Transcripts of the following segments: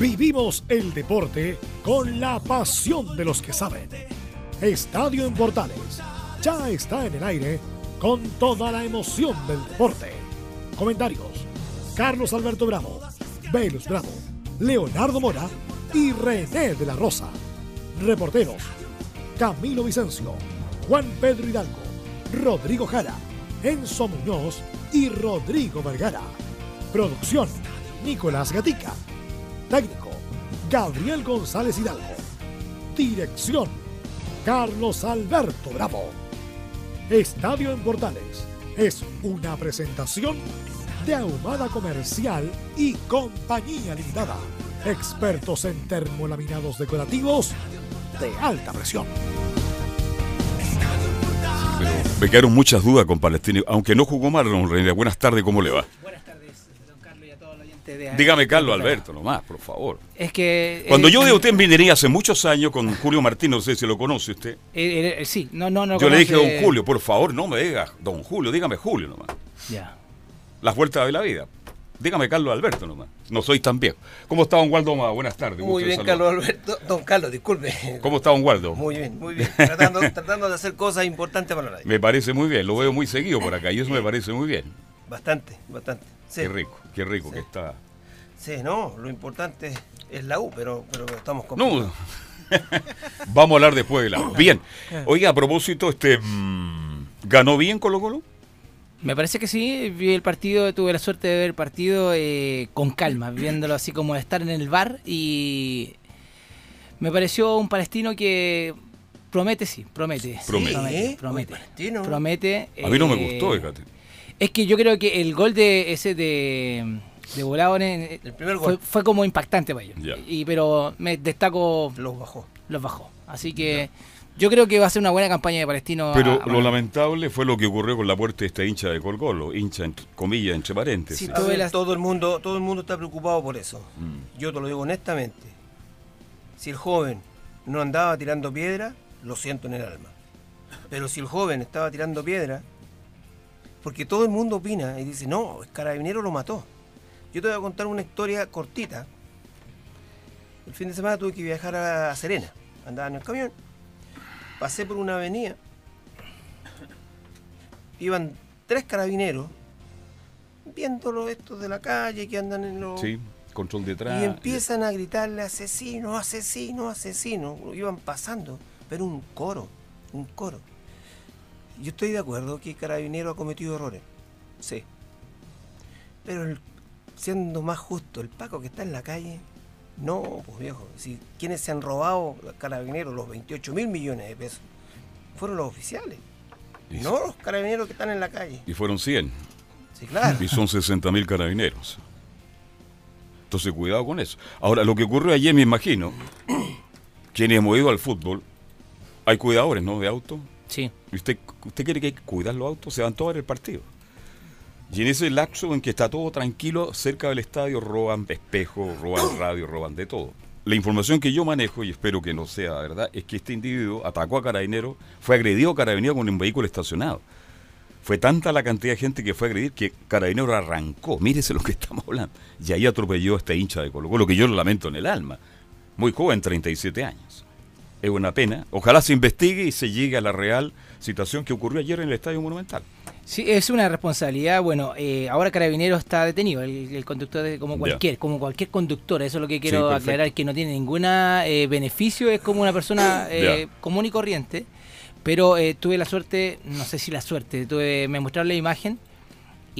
Vivimos el deporte con la pasión de los que saben. Estadio en Portales ya está en el aire con toda la emoción del deporte. Comentarios: Carlos Alberto Bravo, Velus Bravo, Leonardo Mora y René de la Rosa. Reporteros: Camilo Vicencio, Juan Pedro Hidalgo, Rodrigo Jara, Enzo Muñoz y Rodrigo Vergara. Producción: Nicolás Gatica. Técnico, Gabriel González Hidalgo. Dirección, Carlos Alberto Bravo. Estadio en Portales es una presentación de Ahumada Comercial y Compañía Limitada. Expertos en termolaminados decorativos de alta presión. Pero me quedaron muchas dudas con Palestino, aunque no jugó mal, don René. Buenas tardes, ¿cómo le va? Buenas a de Dígame, Carlos Alberto, nomás, por favor. Es que. Cuando eh, yo de usted en Minería hace muchos años con Julio Martín, no sé si lo conoce usted. eh, eh, sí, no, no, no. Yo le dije, conoce- don Julio, por favor, no me diga don Julio, dígame Julio nomás. Ya. Las vueltas de la vida. Dígame Carlos Alberto nomás. No soy tan viejo. ¿Cómo está don Waldo Oma? Buenas tardes. Muy bien. Carlos Alberto. Don Carlos, disculpe. ¿Cómo está don Waldo? Muy bien, muy bien. Tratando, tratando de hacer cosas importantes para la vida. Me parece muy bien, lo veo muy seguido por acá y eso me parece muy bien. Bastante, bastante. Sí, Qué rico, qué rico Sí. que está. Sí, no, lo importante es la U, pero, pero estamos con. No, vamos a hablar después de la. Bien, oiga, a propósito, este. mm, ¿Ganó bien Colo Colo? Me parece que sí, vi el partido, tuve la suerte de ver el partido eh, con calma, viéndolo así como de estar en el bar y me pareció un palestino que promete, sí, promete. Promete. Promete. Promete. muy palestino. promete, A mí no me eh, gustó, fíjate. Es que yo creo que el gol de ese de, de Volado en- El primer fue, gol. fue como impactante para ellos. Y, pero me destaco Los bajó. los bajó. Así que yo creo que va a ser una buena campaña de Palestino. Pero a- lo lamentable fue lo que ocurrió con la puerta de esta hincha de Colo, hincha entre comillas, entre paréntesis. Sí, A Todo ver, el- todo el mundo, todo el mundo está preocupado por eso. Mm. Yo te lo digo honestamente. Si el joven no andaba tirando piedra, lo siento en el alma. Pero si el joven estaba tirando piedra, porque todo el mundo opina y dice, no, el carabinero lo mató. Yo te voy a contar una historia cortita. El fin de semana tuve que viajar a Serena. Andaba en el camión. Pasé por una avenida. Iban tres carabineros viendo los estos de la calle que andan en los... Sí, control detrás. Y empiezan a gritarle asesino, asesino, asesino. Iban pasando, pero un coro, un coro. Yo estoy de acuerdo que el carabinero ha cometido errores. Sí. Pero el- siendo más justo, el Paco que está en la calle, no, pues viejo. Si quienes se han robado carabineros los 28 mil millones de pesos fueron los oficiales, Y- no los carabineros que están en la calle. Y fueron 100. Sí, claro. Y son 60 mil carabineros. Entonces, cuidado con eso. Ahora, lo que ocurrió ayer, me imagino, quienes hemos ido al fútbol, hay cuidadores, ¿no? De auto. Sí. ¿Y usted, usted quiere que hay que cuidar los autos? Se van todos a ver el partido. Y en ese lapso en que está todo tranquilo, cerca del estadio roban espejos, roban radio, roban de todo. La información que yo manejo, y espero que no sea verdad, es que este individuo atacó a Carabinero, fue agredido a Carabinero con un vehículo estacionado. Fue tanta la cantidad de gente que fue a agredir que Carabinero arrancó, mírese lo que estamos hablando, y ahí atropelló a este hincha de Colo Colo, que yo lo lamento en el alma. Muy joven, 37 años. Es una pena. Ojalá se investigue y se llegue a la real situación que ocurrió ayer en el Estadio Monumental. Sí, es una responsabilidad. Bueno, eh, ahora Carabinero está detenido, el, el conductor de- como cualquier, como cualquier conductor. Eso es lo que quiero aclarar, que no tiene ningún beneficio, es como una persona eh, común y corriente. Pero eh, tuve la suerte, no sé si la suerte, tuve, me mostraron la imagen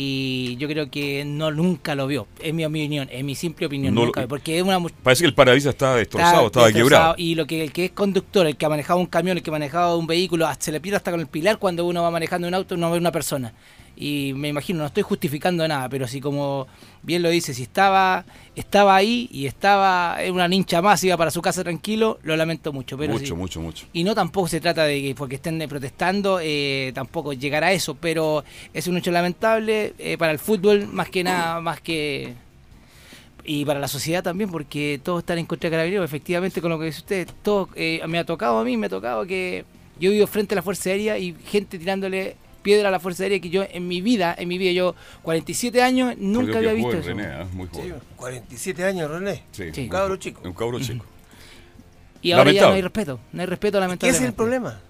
y yo creo que no nunca lo vio. Es mi opinión, es mi simple opinión, No lo- nunca, porque es una Parece que el parabrisas estaba destrozado, estaba destrozado, quebrado. Y lo que el que es conductor, el que ha manejado un camión, el que ha manejado un vehículo, hasta- se le pierde hasta con el pilar cuando uno va manejando un auto, no ve una persona. Y me imagino, no estoy justificando nada, pero si como bien lo dice, si estaba estaba ahí y estaba en una nincha más, iba para su casa tranquilo, lo lamento mucho. Pero mucho, mucho, mucho. Y no tampoco se trata de que porque estén protestando, eh, tampoco llegar a eso, pero es un hecho lamentable eh, para el fútbol, más que nada, más que... Y para la sociedad también, porque todos están en contra de Carabineros, efectivamente, con lo que dice usted, todo, eh, me ha tocado a mí, me ha tocado que yo vivo frente a la Fuerza Aérea y gente tirándole piedra a la Fuerza Aérea que yo en mi vida, en mi vida, yo 47 años, nunca había visto joven, eso. René, ¿ah? Muy Sí, joven. 47 años, René. Sí, Sí. muy Cabro chico. Un cabro chico. Y ahora ya no hay respeto, no hay respeto ¿Qué lamentablemente. es el problema?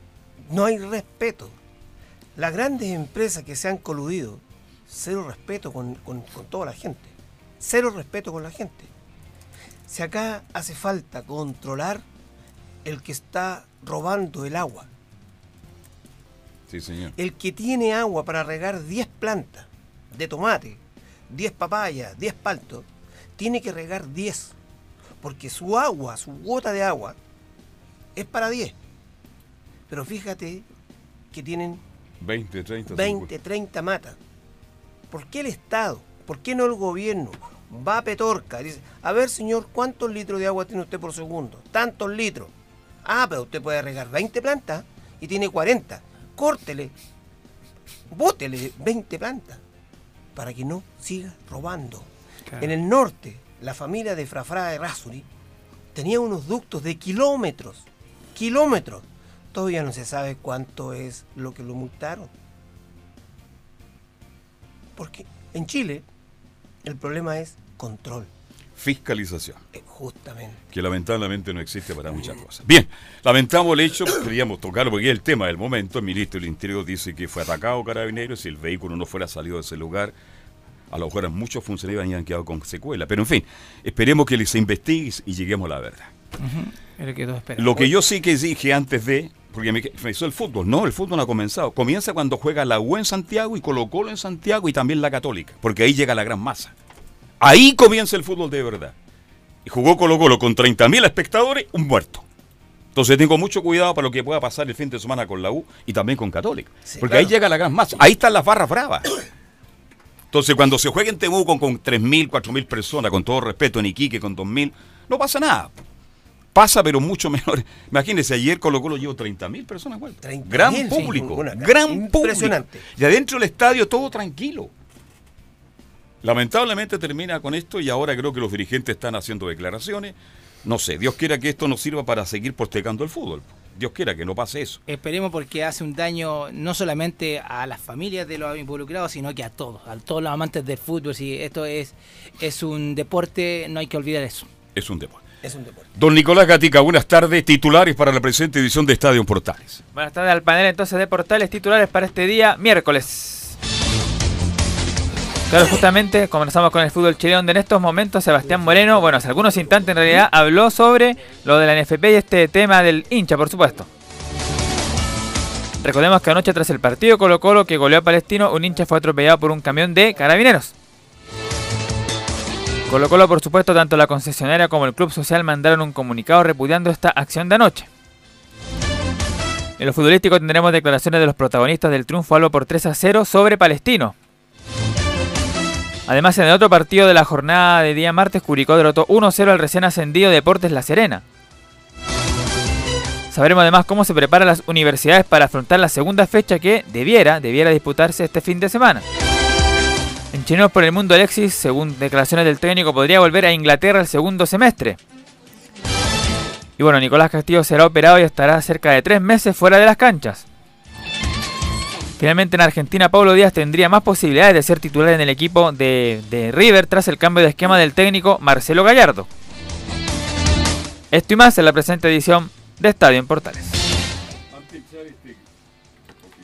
No hay respeto. Las grandes empresas que se han coludido, cero respeto con, con- con toda la gente. Cero respeto con la gente. Si acá hace falta controlar el que está robando el agua, Sí, señor. el que tiene agua para regar 10 plantas de tomate, 10 papayas, 10 paltos, tiene que regar 10. Porque su agua, su gota de agua, es para 10. Pero fíjate que tienen 20, 30, 20, 30 matas. ¿Por qué el Estado? ¿Por qué no el gobierno? Va a Petorca, dice, a ver señor, ¿cuántos litros de agua tiene usted por segundo? Tantos litros. Ah, pero usted puede regar 20 plantas y tiene 40. Córtele, bótele 20 plantas para que no siga robando. Claro. En el norte, la familia de Frafra de Rasuri tenía unos ductos de kilómetros, kilómetros. Todavía no se sabe cuánto es lo que lo multaron. Porque en Chile el problema es control, Fiscalización. eh, justamente. que lamentablemente no existe para muchas cosas. Bien, lamentamos el hecho, queríamos tocarlo porque es el tema del momento. El ministro del Interior dice que fue atacado Carabineros si el vehículo no fuera salido de ese lugar. A lo mejor muchos funcionarios habían quedado con secuela. Pero en fin, esperemos que se investigue y lleguemos a la verdad. Que todos. Lo que yo sí que dije antes de, porque me, me hizo el fútbol, no, el fútbol no ha comenzado. Comienza cuando juega la U en Santiago y Colo Colo en Santiago y también la Católica, porque ahí llega la gran masa. Ahí comienza el fútbol de verdad. Y jugó Colo Colo con 30.000 espectadores, un muerto. Entonces tengo mucho cuidado para lo que pueda pasar el fin de semana con la U y también con Católica. Sí, porque claro. ahí llega la gran masa. Ahí están las barras bravas. Entonces cuando se juega en Temuco con 3.000, 4.000 personas, con todo respeto, en Iquique con 2.000, no pasa nada. Pasa, pero mucho menor. Imagínense, ayer Colo Colo llevó 30.000 personas. güey. 30.000, Gran público. gran impresionante. público. Y adentro del estadio todo tranquilo. Lamentablemente termina con esto y ahora creo que los dirigentes están haciendo declaraciones. No sé, Dios quiera que esto nos sirva para seguir postecando el fútbol. Dios quiera que no pase eso. Esperemos porque hace un daño no solamente a las familias de los involucrados, sino que a todos, a todos los amantes del fútbol. Si esto es, es un deporte, no hay que olvidar eso. Es un deporte. Es un deporte. Don Nicolás Gatica, buenas tardes. Titulares para la presente edición de Estadio Portales. Buenas tardes al panel entonces de portales titulares para este día, miércoles. Claro, justamente comenzamos con el fútbol chileno, donde en estos momentos Sebastián Moreno, bueno, hace algunos instantes en realidad, habló sobre lo de la NFP y este tema del hincha, por supuesto. Recordemos que anoche tras el partido Colo Colo que goleó a Palestino, un hincha fue atropellado por un camión de carabineros. Colo Colo, por supuesto, tanto la concesionaria como el club social mandaron un comunicado repudiando esta acción de anoche. En lo futbolístico tendremos declaraciones de los protagonistas del triunfo algo por 3 a 0 sobre Palestino. Además, en el otro partido de la jornada de día martes, Curicó derrotó 1-0 al recién ascendido Deportes La Serena. Sabremos además cómo se preparan las universidades para afrontar la segunda fecha que debiera, debiera disputarse este fin de semana. En Chinos por el Mundo Alexis, según declaraciones del técnico, podría volver a Inglaterra el segundo semestre. Y bueno, Nicolás Castillo será operado y estará cerca de tres meses fuera de las canchas. Finalmente en Argentina, Pablo Díaz tendría más posibilidades de ser titular en el equipo de, River tras el cambio de esquema del técnico Marcelo Gallardo. Esto y más en la presente edición de Estadio en Portales.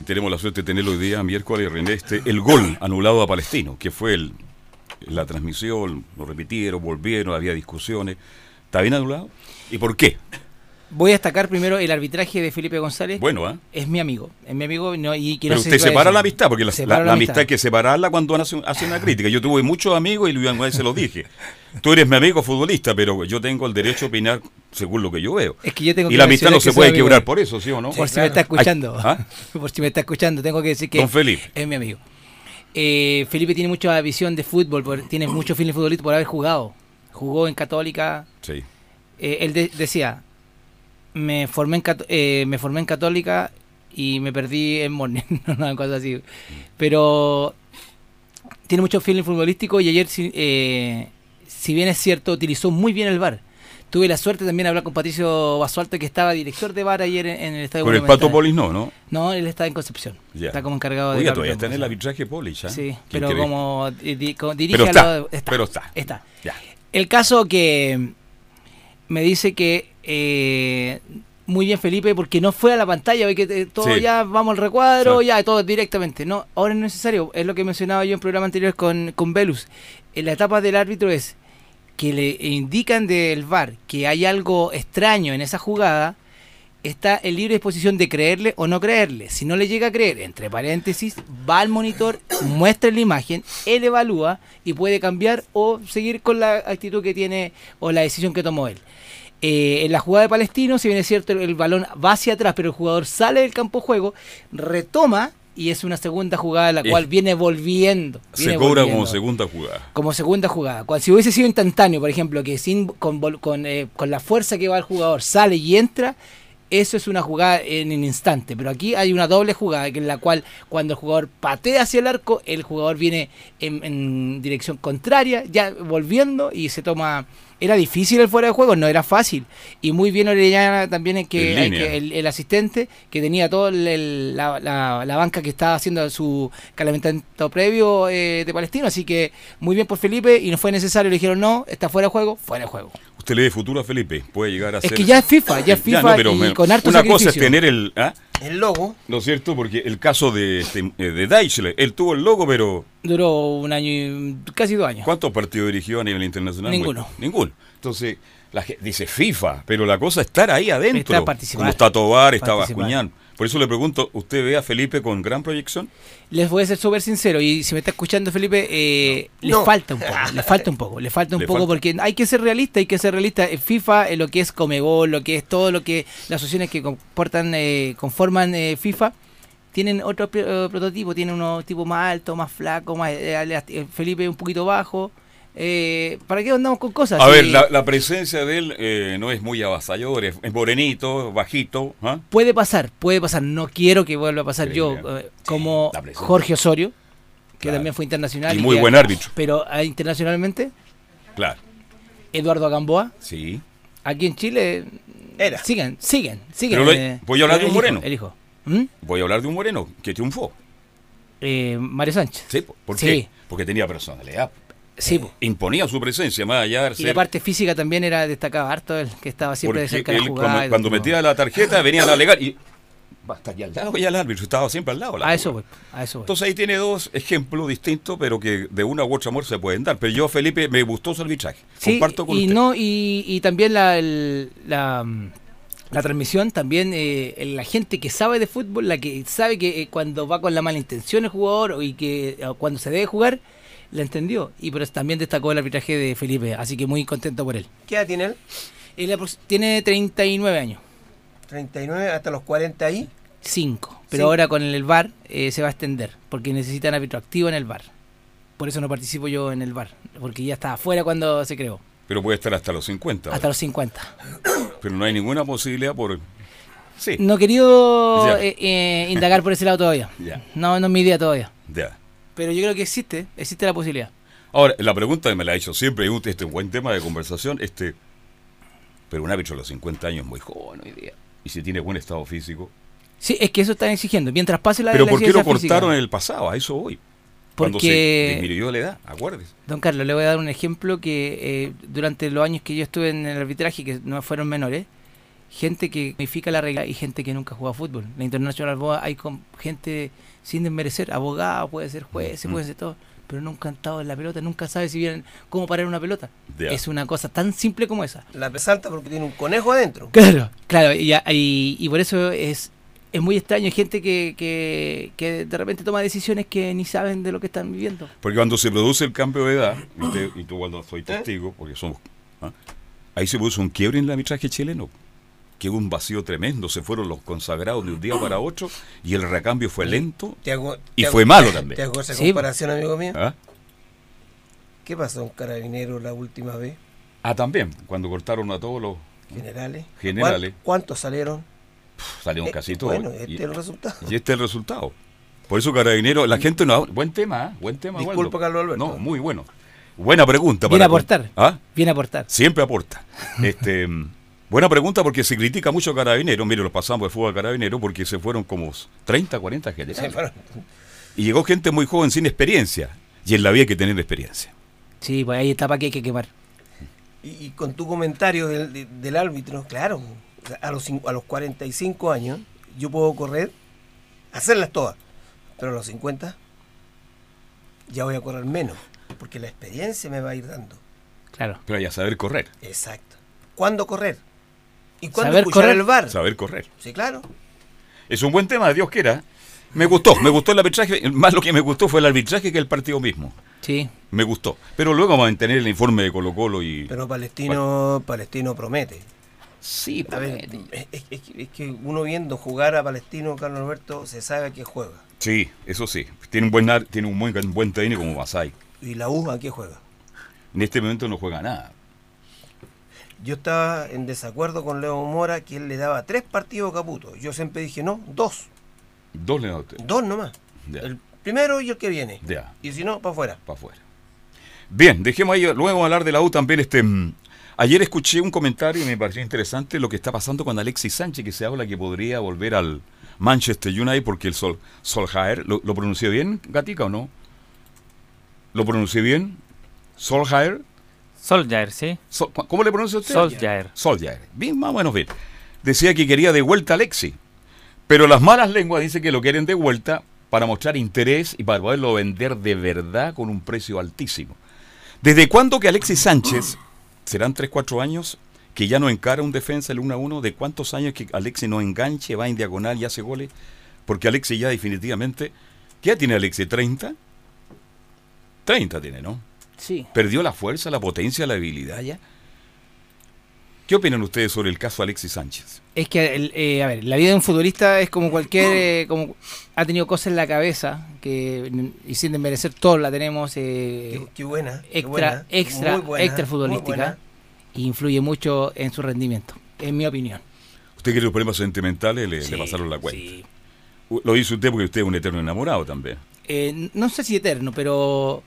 Tenemos la suerte de tenerlo hoy día, miércoles, René, este, el gol anulado a Palestino, que fue la transmisión, lo repitieron, volvieron, había discusiones. ¿Está bien anulado? ¿Y por qué? Voy a destacar primero el arbitraje de Felipe González. Bueno, ¿ah? Es mi amigo, es mi amigo no, y que Pero usted separa la amistad, porque la, Separo la- la amistad hay que separarla cuando hace, hace una crítica. Yo tuve muchos amigos y Luis Ángel se lo dije. Tú eres mi amigo futbolista, pero yo tengo el derecho a opinar según lo que yo veo. Es que yo tengo Y que la amistad no se puede quebrar por eso, ¿sí o no? Por si claro. me está escuchando. ¿ah? Por si me está escuchando, tengo que decir que Don Felipe. es mi amigo. Eh, Felipe tiene mucha visión de fútbol, por- tiene mucho feeling futbolista por haber jugado. Jugó en Católica. Sí. Eh, él de- decía, me formé, en eh, me formé en Católica y me perdí en Morning, una cosa así. Pero tiene mucho feeling futbolístico y ayer, si, eh, si bien es cierto, utilizó muy bien el VAR. tuve la suerte también de hablar con Patricio Basualto, que estaba director de VAR ayer en, en el estadio. Con el. Pato Polis no, ¿no? No, él está en Concepción. Está como encargado de. Oiga, todavía está en el arbitraje Polis, ¿ah? Sí, pero como, di- como dirige Pero a está, lo- pero está. Está. El caso que me dice que eh, muy bien Felipe porque no fue a la pantalla, que eh, todo Sí. ya vamos al recuadro, Sí. ya todo directamente. No, ahora es necesario, es lo que mencionaba yo en programa anterior con, con Velus. En la etapa del árbitro es que le indican del VAR que hay algo extraño en esa jugada, está en libre disposición de creerle o no creerle. Si no le llega a creer, entre paréntesis, va al monitor, muestra la imagen, él evalúa y puede cambiar o seguir con la actitud que tiene o la decisión que tomó él. Eh, en la jugada de Palestino, si bien es cierto, el, el balón va hacia atrás, pero el jugador sale del campo de juego, retoma y es una segunda jugada la Eh, cual viene volviendo. Se cobra volviendo como segunda jugada. como segunda jugada. Cuando, si hubiese sido instantáneo, por ejemplo, que sin con, con, eh, con la fuerza que va el jugador sale y entra, eso es una jugada en un instante. Pero aquí hay una doble jugada, en la cual cuando el jugador patea hacia el arco, el jugador viene en, en dirección contraria, ya volviendo y se toma... Era difícil el fuera de juego, no era fácil. Y muy bien Orellana también en que, el, el asistente que tenía toda la, la- la banca que estaba haciendo su calentamiento previo eh, de Palestino. Así que muy bien por Felipe y no fue necesario. Le dijeron no, está fuera de juego, fuera de juego. Usted le dé futuro a Felipe, puede llegar a Es ser... que ya es FIFA, ya es FIFA no, pero y me- con harto Una cosa es tener el... ¿ah? El logo, ¿No es cierto? Porque el caso de, este, eh, de Deichler, él tuvo el logo, pero Duró un año y casi dos años. ¿cuántos partidos dirigió a nivel internacional? Ninguno. Bueno, ninguno. Entonces, la gente dice FIFA, pero la cosa es estar ahí adentro. Está participar. Como está Tobar, está Participar. Bascuñán. Por eso le pregunto, ¿usted ve a Felipe con gran proyección? Les voy a ser súper sincero y si me está escuchando Felipe, eh, le No. falta un poco, le falta un poco, le falta un Le poco falta. porque hay que ser realista, hay que ser realista. En FIFA, en lo que es Comegol, lo que es todo lo que las asociaciones que comportan, eh, conforman eh, FIFA, tienen otro eh, prototipo, tienen unos tipos más altos, más flacos, más eh, eh, Felipe un poquito bajo. Eh, ¿Para qué andamos con cosas? A ver, la, la presencia de él eh, no es muy avasallador, es, es morenito, bajito. ¿ah? Puede pasar, puede pasar. No quiero que vuelva a pasar Sí, yo, eh, como. Jorge Osorio, que Claro. también fue internacional. Y muy buen árbitro. Pero ah, internacionalmente, Claro, Eduardo Gamboa. sí. Aquí en Chile Era. siguen, siguen, siguen. Pero lo- voy a hablar de un moreno. El hijo. ¿Mm? Voy a hablar de un moreno que triunfó. Eh, Mario Sánchez. ¿Sí? ¿Por Sí. qué? Porque tenía personalidad. Sí, po. Imponía su presencia, más allá de y ser- la parte física también era destacada harto, el que estaba siempre de cerca de la él jugada. cuando, metía la tarjeta venía la legal y hasta aquí al lado y al árbitro estaba siempre al lado. la A eso voy, a eso voy. Entonces ahí tiene dos ejemplos distintos, pero que de una u otra manera se pueden dar. Pero yo, Felipe, me gustó su arbitraje. Sí, Comparto con y usted. no y, y también la, el- la, la transmisión también eh, la gente que sabe de fútbol la que sabe que eh, cuando va con la mala intención el jugador y que eh, cuando se debe jugar la entendió y pero también destacó el arbitraje de Felipe así que muy contento por él ¿qué edad tiene él? él tiene 39 años 39 hasta los 40 ahí. 5 pero Sí. ahora con el VAR eh, se va a extender porque necesitan árbitro activo en el VAR por eso no participo yo en el VAR porque ya estaba afuera cuando se creó Pero puede estar hasta los 50. hasta los 50 Pero no hay ninguna posibilidad por... Sí, No he querido eh, eh, indagar por ese lado todavía. Ya. No, no es mi idea todavía. ya. Pero yo creo que existe, existe la posibilidad. Ahora, la pregunta que me la ha hecho siempre, este es un buen tema de conversación, este... Pero un árbitro a los 50 años es muy joven hoy día. Y si tiene buen estado físico. Sí, es que eso están exigiendo. Mientras pase la Pero ¿por qué lo cortaron en el pasado? A eso voy. Cuando se Porque, disminuyó la edad, acuérdese. don Carlos, le voy a dar un ejemplo que eh, durante los años que yo estuve en el arbitraje, que no fueron menores, gente que modifica la regla y gente que nunca juega fútbol. La International Boa hay con gente sin desmerecer, abogado, puede ser juez, Mm. puede ser todo, pero nunca han estado en la pelota, nunca sabe si bien cómo parar una pelota. Es una cosa tan simple como esa. La resalta porque tiene un conejo adentro. Claro, claro, y, y- y por eso es, es muy extraño. Hay gente que, que, que de repente toma decisiones que ni saben de lo que están viviendo. Porque cuando se produce el cambio de edad, y, usted- y tú cuando soy testigo, porque somos... ¿ah? Ahí se produce un quiebre en el arbitraje chileno. Que hubo un vacío tremendo. Se fueron los consagrados de un día para otro y el recambio fue lento. Te hago- Y hago- fue malo también. Te hago esa Sí. comparación, amigo mío. ¿Ah? ¿Qué pasó en Carabinero la última vez? Ah, también, cuando cortaron a todos los... Generales. Generales. ¿Cuán- ¿Cuántos salieron? Salieron Eh, casi todos. Bueno, este y, es el resultado. y este es el resultado. Por eso Carabinero, la gente no... Buen tema, ¿eh? buen tema. Disculpa, Waldo. Carlos Alberto. No, muy bueno. Buena pregunta. Viene para a aportar. ¿Ah? Viene a aportar. Siempre aporta. Este, buena pregunta porque se critica mucho a Carabineros. Mire, los pasamos de fútbol a Carabineros porque se fueron como 30, 40 generales. Y llegó gente muy joven sin experiencia. Y en la vida hay que tener experiencia. Sí, pues hay etapa que hay que quemar. Y, y con tu comentario del, de- del árbitro, claro, a los, a los 45 años yo puedo correr, hacerlas todas, pero a los 50 ya voy a correr menos, porque la experiencia me va a ir dando. Claro. Pero hay que saber correr. Exacto. ¿Cuándo correr? ¿Y cuándo Saber escuchar correr. el bar? Saber correr. Sí, claro. Es un buen tema, Dios quiera. Me gustó, me gustó el arbitraje. Más lo que me gustó fue el arbitraje que el partido mismo. Sí. Me gustó. Pero luego vamos a tener el informe de Colo Colo y... Pero Palestino, Palestino promete. sí, A ver, es, es- es que- uno viendo jugar a Palestino, Carlos Alberto, se sabe a qué juega. Sí, eso sí. Tiene un buen, tiene un buen, un buen técnico como Masai. Y la U a qué juega. En este momento no juega nada. Yo estaba en desacuerdo con Leo Mora que él le daba tres partidos a Caputo. Yo siempre dije, no, dos. Dos le da a usted. Dos nomás. Ya. El primero y el que viene. Ya. Y si no, para afuera. para afuera. Bien, dejemos ahí, luego vamos a hablar de la U también. Este, mm, ayer escuché un comentario y me pareció interesante lo que está pasando con Alexis Sánchez, que se habla que podría volver al Manchester United porque el Sol, Solskjaer, ¿lo, lo pronuncié bien, Gatica, o no? ¿Lo pronuncié bien? Solskjaer. Solskjaer, ¿sí? ¿Cómo le pronuncia usted? Solskjaer. Bien, más o menos bien. Decía que quería de vuelta a Alexis. Pero las malas lenguas dicen que lo quieren de vuelta para mostrar interés y para poderlo vender de verdad con un precio altísimo. ¿Desde cuándo que Alexis Sánchez, serán 3, 4 años, que ya no encara un defensa el 1 a 1? ¿De cuántos años que Alexis no enganche, va en diagonal y hace goles? Porque Alexis ya definitivamente, ¿qué edad tiene Alexis? ¿30? 30 tiene, ¿no? Sí. ¿Perdió la fuerza, la potencia, la habilidad ya? ¿Qué opinan ustedes sobre el caso Alexis Sánchez? Es que, el- eh, a ver, la vida de un futbolista es como cualquier, eh, como ha tenido cosas en la cabeza que y sin desmerecer todos la tenemos eh, Qué, qué buena. qué extra, buena, extra, muy buena, extra muy futbolística buena. y influye mucho en su rendimiento, en mi opinión. ¿Usted cree que los problemas sentimentales le, le Sí, pasaron la cuenta? sí. Lo dice usted porque usted es un eterno enamorado también. Eh, no sé si eterno, pero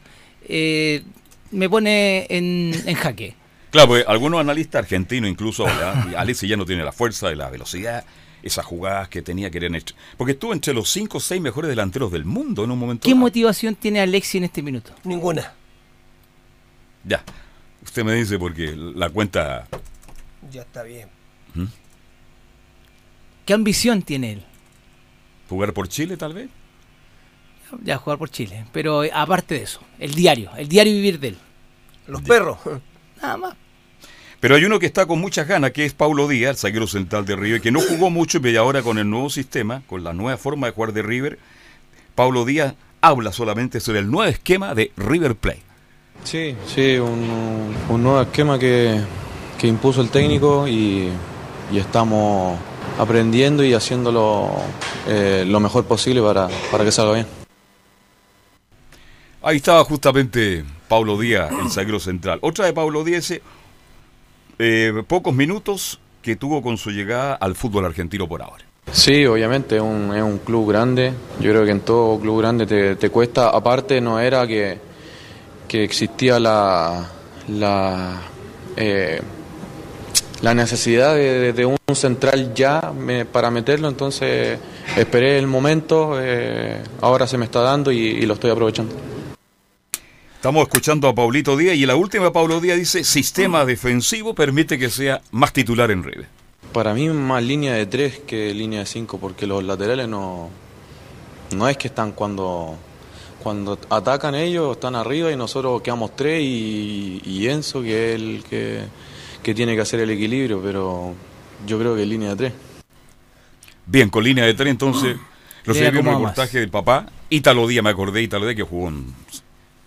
eh, me pone en, en jaque. Claro, porque algunos analistas argentinos incluso. Y Alexis ya no tiene la fuerza, la velocidad, esas jugadas que tenía que. Porque estuvo entre los 5 o 6 mejores delanteros del mundo en un momento. ¿Qué dado. motivación tiene Alexi en este minuto? Ninguna. Ya. Usted me dice porque la cuenta... Ya está bien. ¿Qué ambición tiene él? ¿Jugar por Chile tal vez? Ya jugar por Chile. Pero eh, aparte de eso, el diario, el diario vivir de él. Los perros. Nada más. Pero hay uno que está con muchas ganas, que es Paulo Díaz, el zaguero central de River, que no jugó mucho, pero ahora con el nuevo sistema, con la nueva forma de jugar de River, Paulo Díaz habla solamente sobre el nuevo esquema de River Plate. Sí, sí, un, un nuevo esquema que, que impuso el técnico y, y estamos aprendiendo y haciéndolo eh, lo mejor posible para, para que salga bien. Ahí estaba justamente Paulo Díaz, el zaguero central. Otra de Paulo Díaz, eh, pocos minutos que tuvo con su llegada al fútbol argentino por ahora. Sí, obviamente, es un, es un club grande. Yo creo que en todo club grande te, te cuesta. Aparte, no era que, que existía la, la, eh, la necesidad de, de un central ya me- para meterlo, entonces esperé el momento, eh, ahora se me está dando y, y lo estoy aprovechando. Estamos escuchando a Paulito Díaz y la última Paulo Díaz dice, sistema defensivo permite que sea más titular en River. Para mí más línea de tres que línea de cinco, porque los laterales no, no es que están cuando, cuando atacan ellos, están arriba y nosotros quedamos tres y, y Enzo que es el que, que tiene que hacer el equilibrio, pero yo creo que línea de tres. Bien, con línea de tres entonces, lo sé, vi un reportaje del papá, Ítalo Díaz, me acordé, Ítalo Díaz que jugó en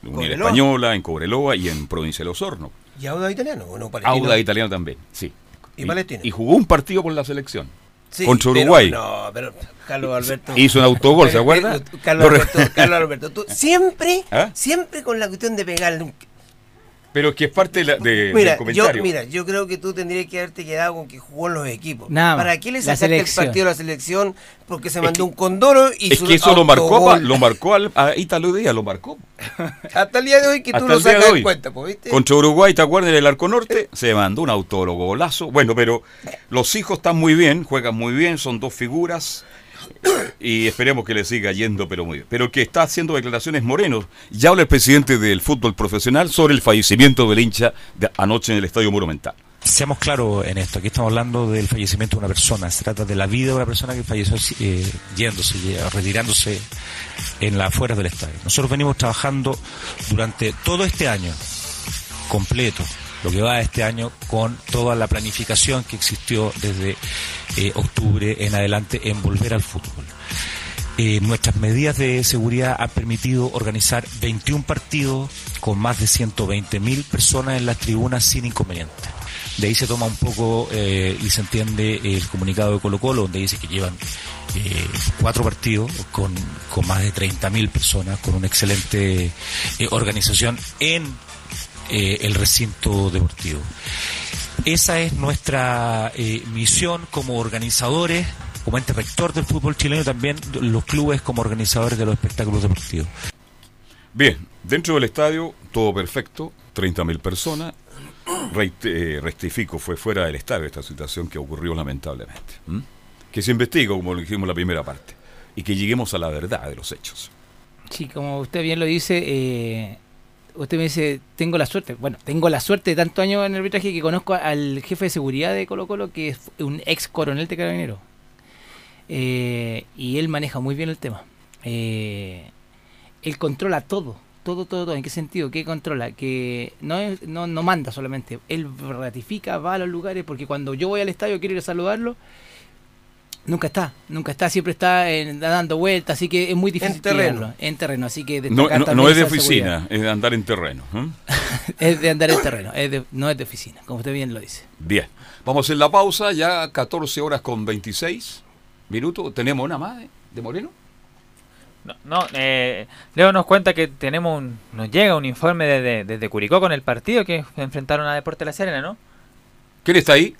Unión Cobreloa. Española, en Cobreloa y en Provincia de Osorno. ¿Y Auda italiano? Bueno, palestino. Auda italiano también, sí. Y palestino. Y jugó un partido por la selección. Sí, contra pero- Uruguay. no, pero Carlos Alberto. Hizo un autogol, ¿se acuerda? Carlos Alberto, Carlos Alberto, tú siempre, ¿Ah? siempre con la cuestión de pegarle un... Pero es que es parte de la- de- Mira, del comentario. yo, mira, yo creo que tú tendrías que haberte quedado con que jugó en los equipos. Nada más, ¿Para qué le sacaste el partido a la selección? Porque se Es mandó que- un condoro y Es su que eso lo marcó, autogol. lo marcó al- a Ítalo Díaz, lo marcó. Hasta el día de hoy que tú Hasta lo el día de sacas hoy. en cuenta, pues, ¿viste? Contra Uruguay, ¿te acuerdas? En el Arco Norte se mandó un autólogo golazo. Bueno, pero los hijos están muy bien, juegan muy bien, son dos figuras. Y esperemos que le siga yendo, pero muy bien. Pero que está haciendo declaraciones Moreno, ya habla el presidente del fútbol profesional sobre el fallecimiento del hincha de anoche en el Estadio Monumental. Seamos claros en esto, aquí estamos hablando del fallecimiento de una persona, se trata de la vida de una persona que falleció eh, yéndose, eh, retirándose en las afueras del estadio. Nosotros venimos trabajando durante todo este año completo, lo que va de este año, con toda la planificación que existió desde eh, octubre en adelante en volver al fútbol. Eh, nuestras medidas de seguridad han permitido organizar 21 partidos con más de 120.000 personas en las tribunas sin inconveniente. De ahí se toma un poco eh, y se entiende el comunicado de Colo Colo, donde dice que llevan cuatro partidos con, con más de 30.000 personas, con una excelente organización en eh, el recinto deportivo. Esa es nuestra eh, misión como organizadores, como ente rector del fútbol chileno y también los clubes como organizadores de los espectáculos deportivos. Bien, dentro del estadio, todo perfecto, 30.000 personas. Reite- eh, rectifico, fue fuera del estadio esta situación que ocurrió lamentablemente. Que se investigue, como lo dijimos en la primera parte, y que lleguemos a la verdad de los hechos. Sí, como usted bien lo dice, eh, usted me dice, tengo la suerte, bueno, tengo la suerte de tantos años en arbitraje que conozco al jefe de seguridad de Colo Colo, que es un ex coronel de carabinero. Eh, y él maneja muy bien el tema. Eh, él controla todo, todo, todo, todo. ¿En qué sentido? ¿Qué controla? Que no, es- no, no manda solamente, él ratifica, va a los lugares, porque cuando yo voy al estadio quiero ir a saludarlo, Nunca está, nunca está, siempre está en- dando vueltas, así que es muy difícil En terreno. en terreno, así que No, es de seguridad. oficina, es de andar en terreno. Es de andar en terreno, es de- no es de oficina, como usted bien lo dice. Bien, vamos en la pausa, ya 14 horas con 26 minutos. ¿Tenemos una más eh, de Moreno? No, no eh, Leo nos cuenta que tenemos un, nos llega un informe desde, desde Curicó con el partido que enfrentaron a Deporte La Serena, ¿no? ¿Quién está ahí?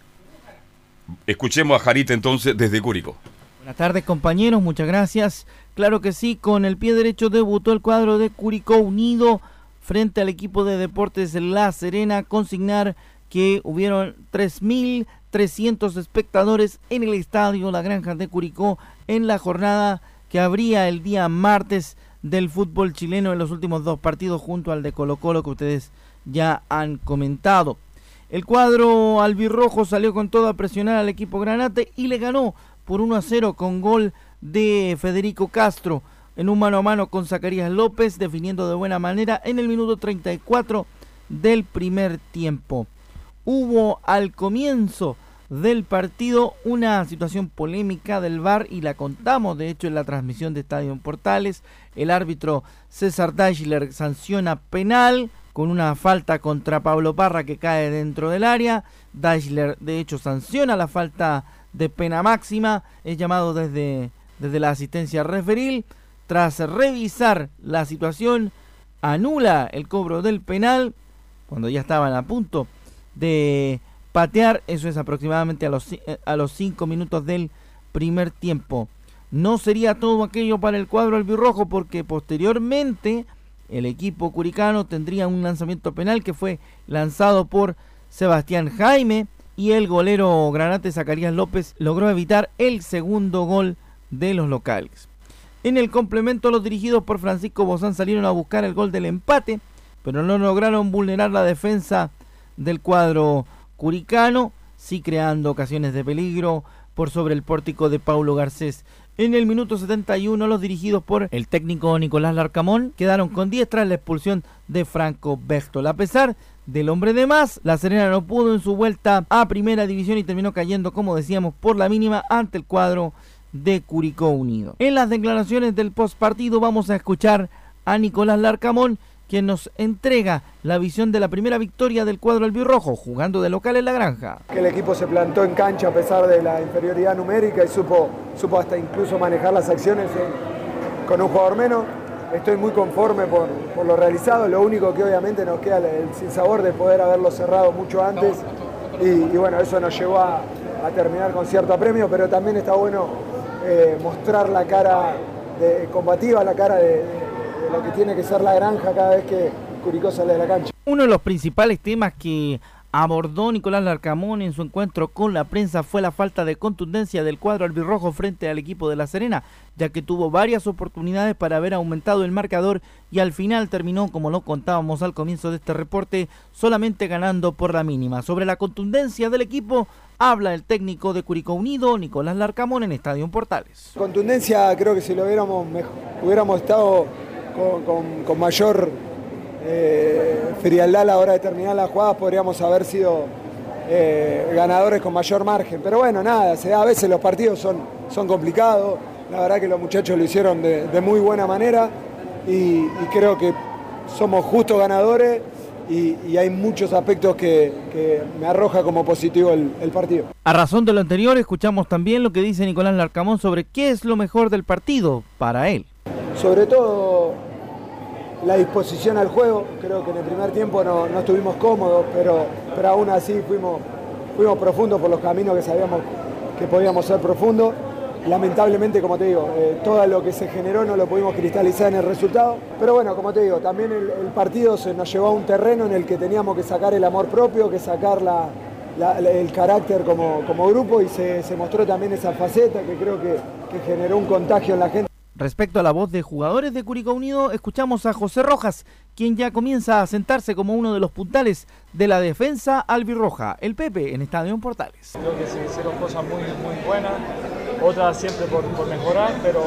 Escuchemos a Jarita entonces desde Curicó. Buenas tardes compañeros, muchas gracias. Claro que sí, con el pie derecho debutó el cuadro de Curicó Unido frente al equipo de Deportes La Serena, consignar que hubieron 3.300 espectadores en el estadio La Granja de Curicó en la jornada que abría el día martes del fútbol chileno en los últimos dos partidos junto al de Colo Colo que ustedes ya han comentado. El cuadro albirrojo salió con todo a presionar al equipo Granate y le ganó por 1 a 0 con gol de Federico Castro en un mano a mano con Zacarías López definiendo de buena manera en el minuto 34 del primer tiempo. Hubo al comienzo del partido una situación polémica del VAR y la contamos de hecho en la transmisión de Estadio en Portales. El árbitro César Deichler sanciona penal con una falta contra Pablo Parra que cae dentro del área. Deichler de hecho sanciona la falta de pena máxima. Es llamado desde, desde la asistencia referil. Tras revisar la situación, anula el cobro del penal cuando ya estaban a punto de patear. Eso es aproximadamente a los, eh, a los cinco minutos del primer tiempo. No sería todo aquello para el cuadro albirrojo porque posteriormente el equipo curicano tendría un lanzamiento penal que fue lanzado por Sebastián Jaime y el golero granate Zacarías López logró evitar el segundo gol de los locales. En el complemento los dirigidos por Francisco Bozán salieron a buscar el gol del empate, pero no lograron vulnerar la defensa del cuadro curicano, sí creando ocasiones de peligro por sobre el pórtico de Paulo Garcés. En el minuto 71 los dirigidos por el técnico Nicolás Larcamón quedaron con 10 tras la expulsión de Franco Bechtel. A pesar del hombre de más, La Serena no pudo en su vuelta a primera división y terminó cayendo, como decíamos, por la mínima ante el cuadro de Curicó Unido. En las declaraciones del postpartido vamos a escuchar a Nicolás Larcamón, quien nos entrega la visión de la primera victoria del cuadro albirrojo, jugando de local en la granja. que el equipo se plantó en cancha a pesar de la inferioridad numérica y supo, supo hasta incluso manejar las acciones en- con un jugador menos. estoy muy conforme por, lo realizado. Lo único que obviamente nos queda el sinsabor de poder haberlo cerrado mucho antes. Y, bueno, eso nos llevó a, terminar con cierto apremio, pero también está bueno eh, mostrar la cara combativa, la cara de, lo que tiene que ser la granja cada vez que Curicó sale de la cancha. Uno de los principales temas que abordó Nicolás Larcamón en su encuentro con la prensa fue la falta de contundencia del cuadro albirrojo frente al equipo de La Serena, ya que tuvo varias oportunidades para haber aumentado el marcador y al final terminó, como lo contábamos al comienzo de este reporte, solamente ganando por la mínima. Sobre la contundencia del equipo habla el técnico de Curicó Unido, Nicolás Larcamón, en Estadio Portales. Contundencia creo que si lo hubiéramos, mejor, hubiéramos estado con, mayor eh, frialdad a la hora de terminar las jugadas podríamos haber sido eh, ganadores con mayor margen. Pero bueno, nada, se da, a veces los partidos son, son complicados. La verdad que los muchachos lo hicieron de, muy buena manera y, creo que somos justos ganadores y, hay muchos aspectos que, que, me arroja como positivo el, el partido. A razón de lo anterior, escuchamos también lo que dice Nicolás Larcamón sobre qué es lo mejor del partido para él. Sobre todo la disposición al juego. Creo que en el primer tiempo no, no estuvimos cómodos, pero, pero aún así fuimos, fuimos profundos por los caminos que sabíamos que podíamos ser profundos. Lamentablemente, como te digo, eh, todo lo que se generó no lo pudimos cristalizar en el resultado. Pero bueno, como te digo, también el, partido se nos llevó a un terreno en el que teníamos que sacar el amor propio, que sacar la, la, el carácter como, como grupo y se, se, mostró también esa faceta que creo que, que generó un contagio en la gente. Respecto a la voz de jugadores de Curicó Unido, escuchamos a José Rojas, quien ya comienza a sentarse como uno de los puntales de la defensa albirroja, el Pepe, en Estadio Portales. Creo que se hicieron cosas muy, muy buenas, otras siempre por, mejorar, pero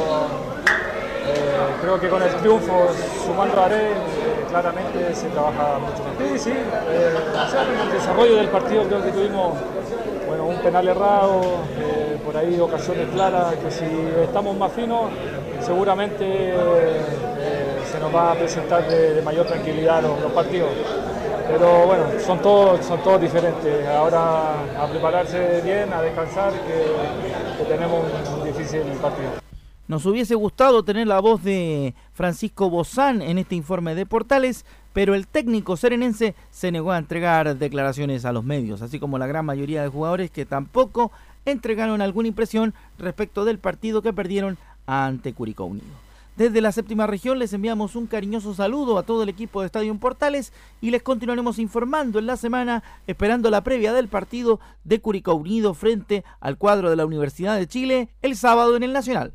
eh, creo que con el triunfo, sumando a Aré, eh, claramente se trabaja mucho más. Sí, sí, eh, en el desarrollo del partido creo que tuvimos un penal errado, eh, por ahí ocasiones claras, que si estamos más finos, seguramente eh, se nos va a presentar de, mayor tranquilidad los, partidos. Pero bueno, son todos, son todos diferentes. Ahora a prepararse bien, a descansar, que tenemos un difícil partido. Nos hubiese gustado tener la voz de Francisco Bozán en este informe de Portales, pero el técnico serenense se negó a entregar declaraciones a los medios, así como la gran mayoría de jugadores que tampoco entregaron alguna impresión respecto del partido que perdieron ante Curicó Unido. Desde la séptima región les enviamos un cariñoso saludo a todo el equipo de Estadio Portales y les continuaremos informando en la semana esperando la previa del partido de Curicó Unido frente al cuadro de la Universidad de Chile el sábado en el Nacional.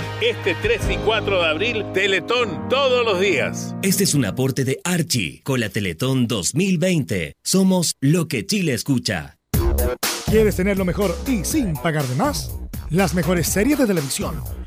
este 3 y 4 de abril, Teletón todos los días. Este es un aporte de Archie con la Teletón 2020. Somos lo que Chile escucha. ¿Quieres tener lo mejor y sin pagar de más? Las mejores series de televisión,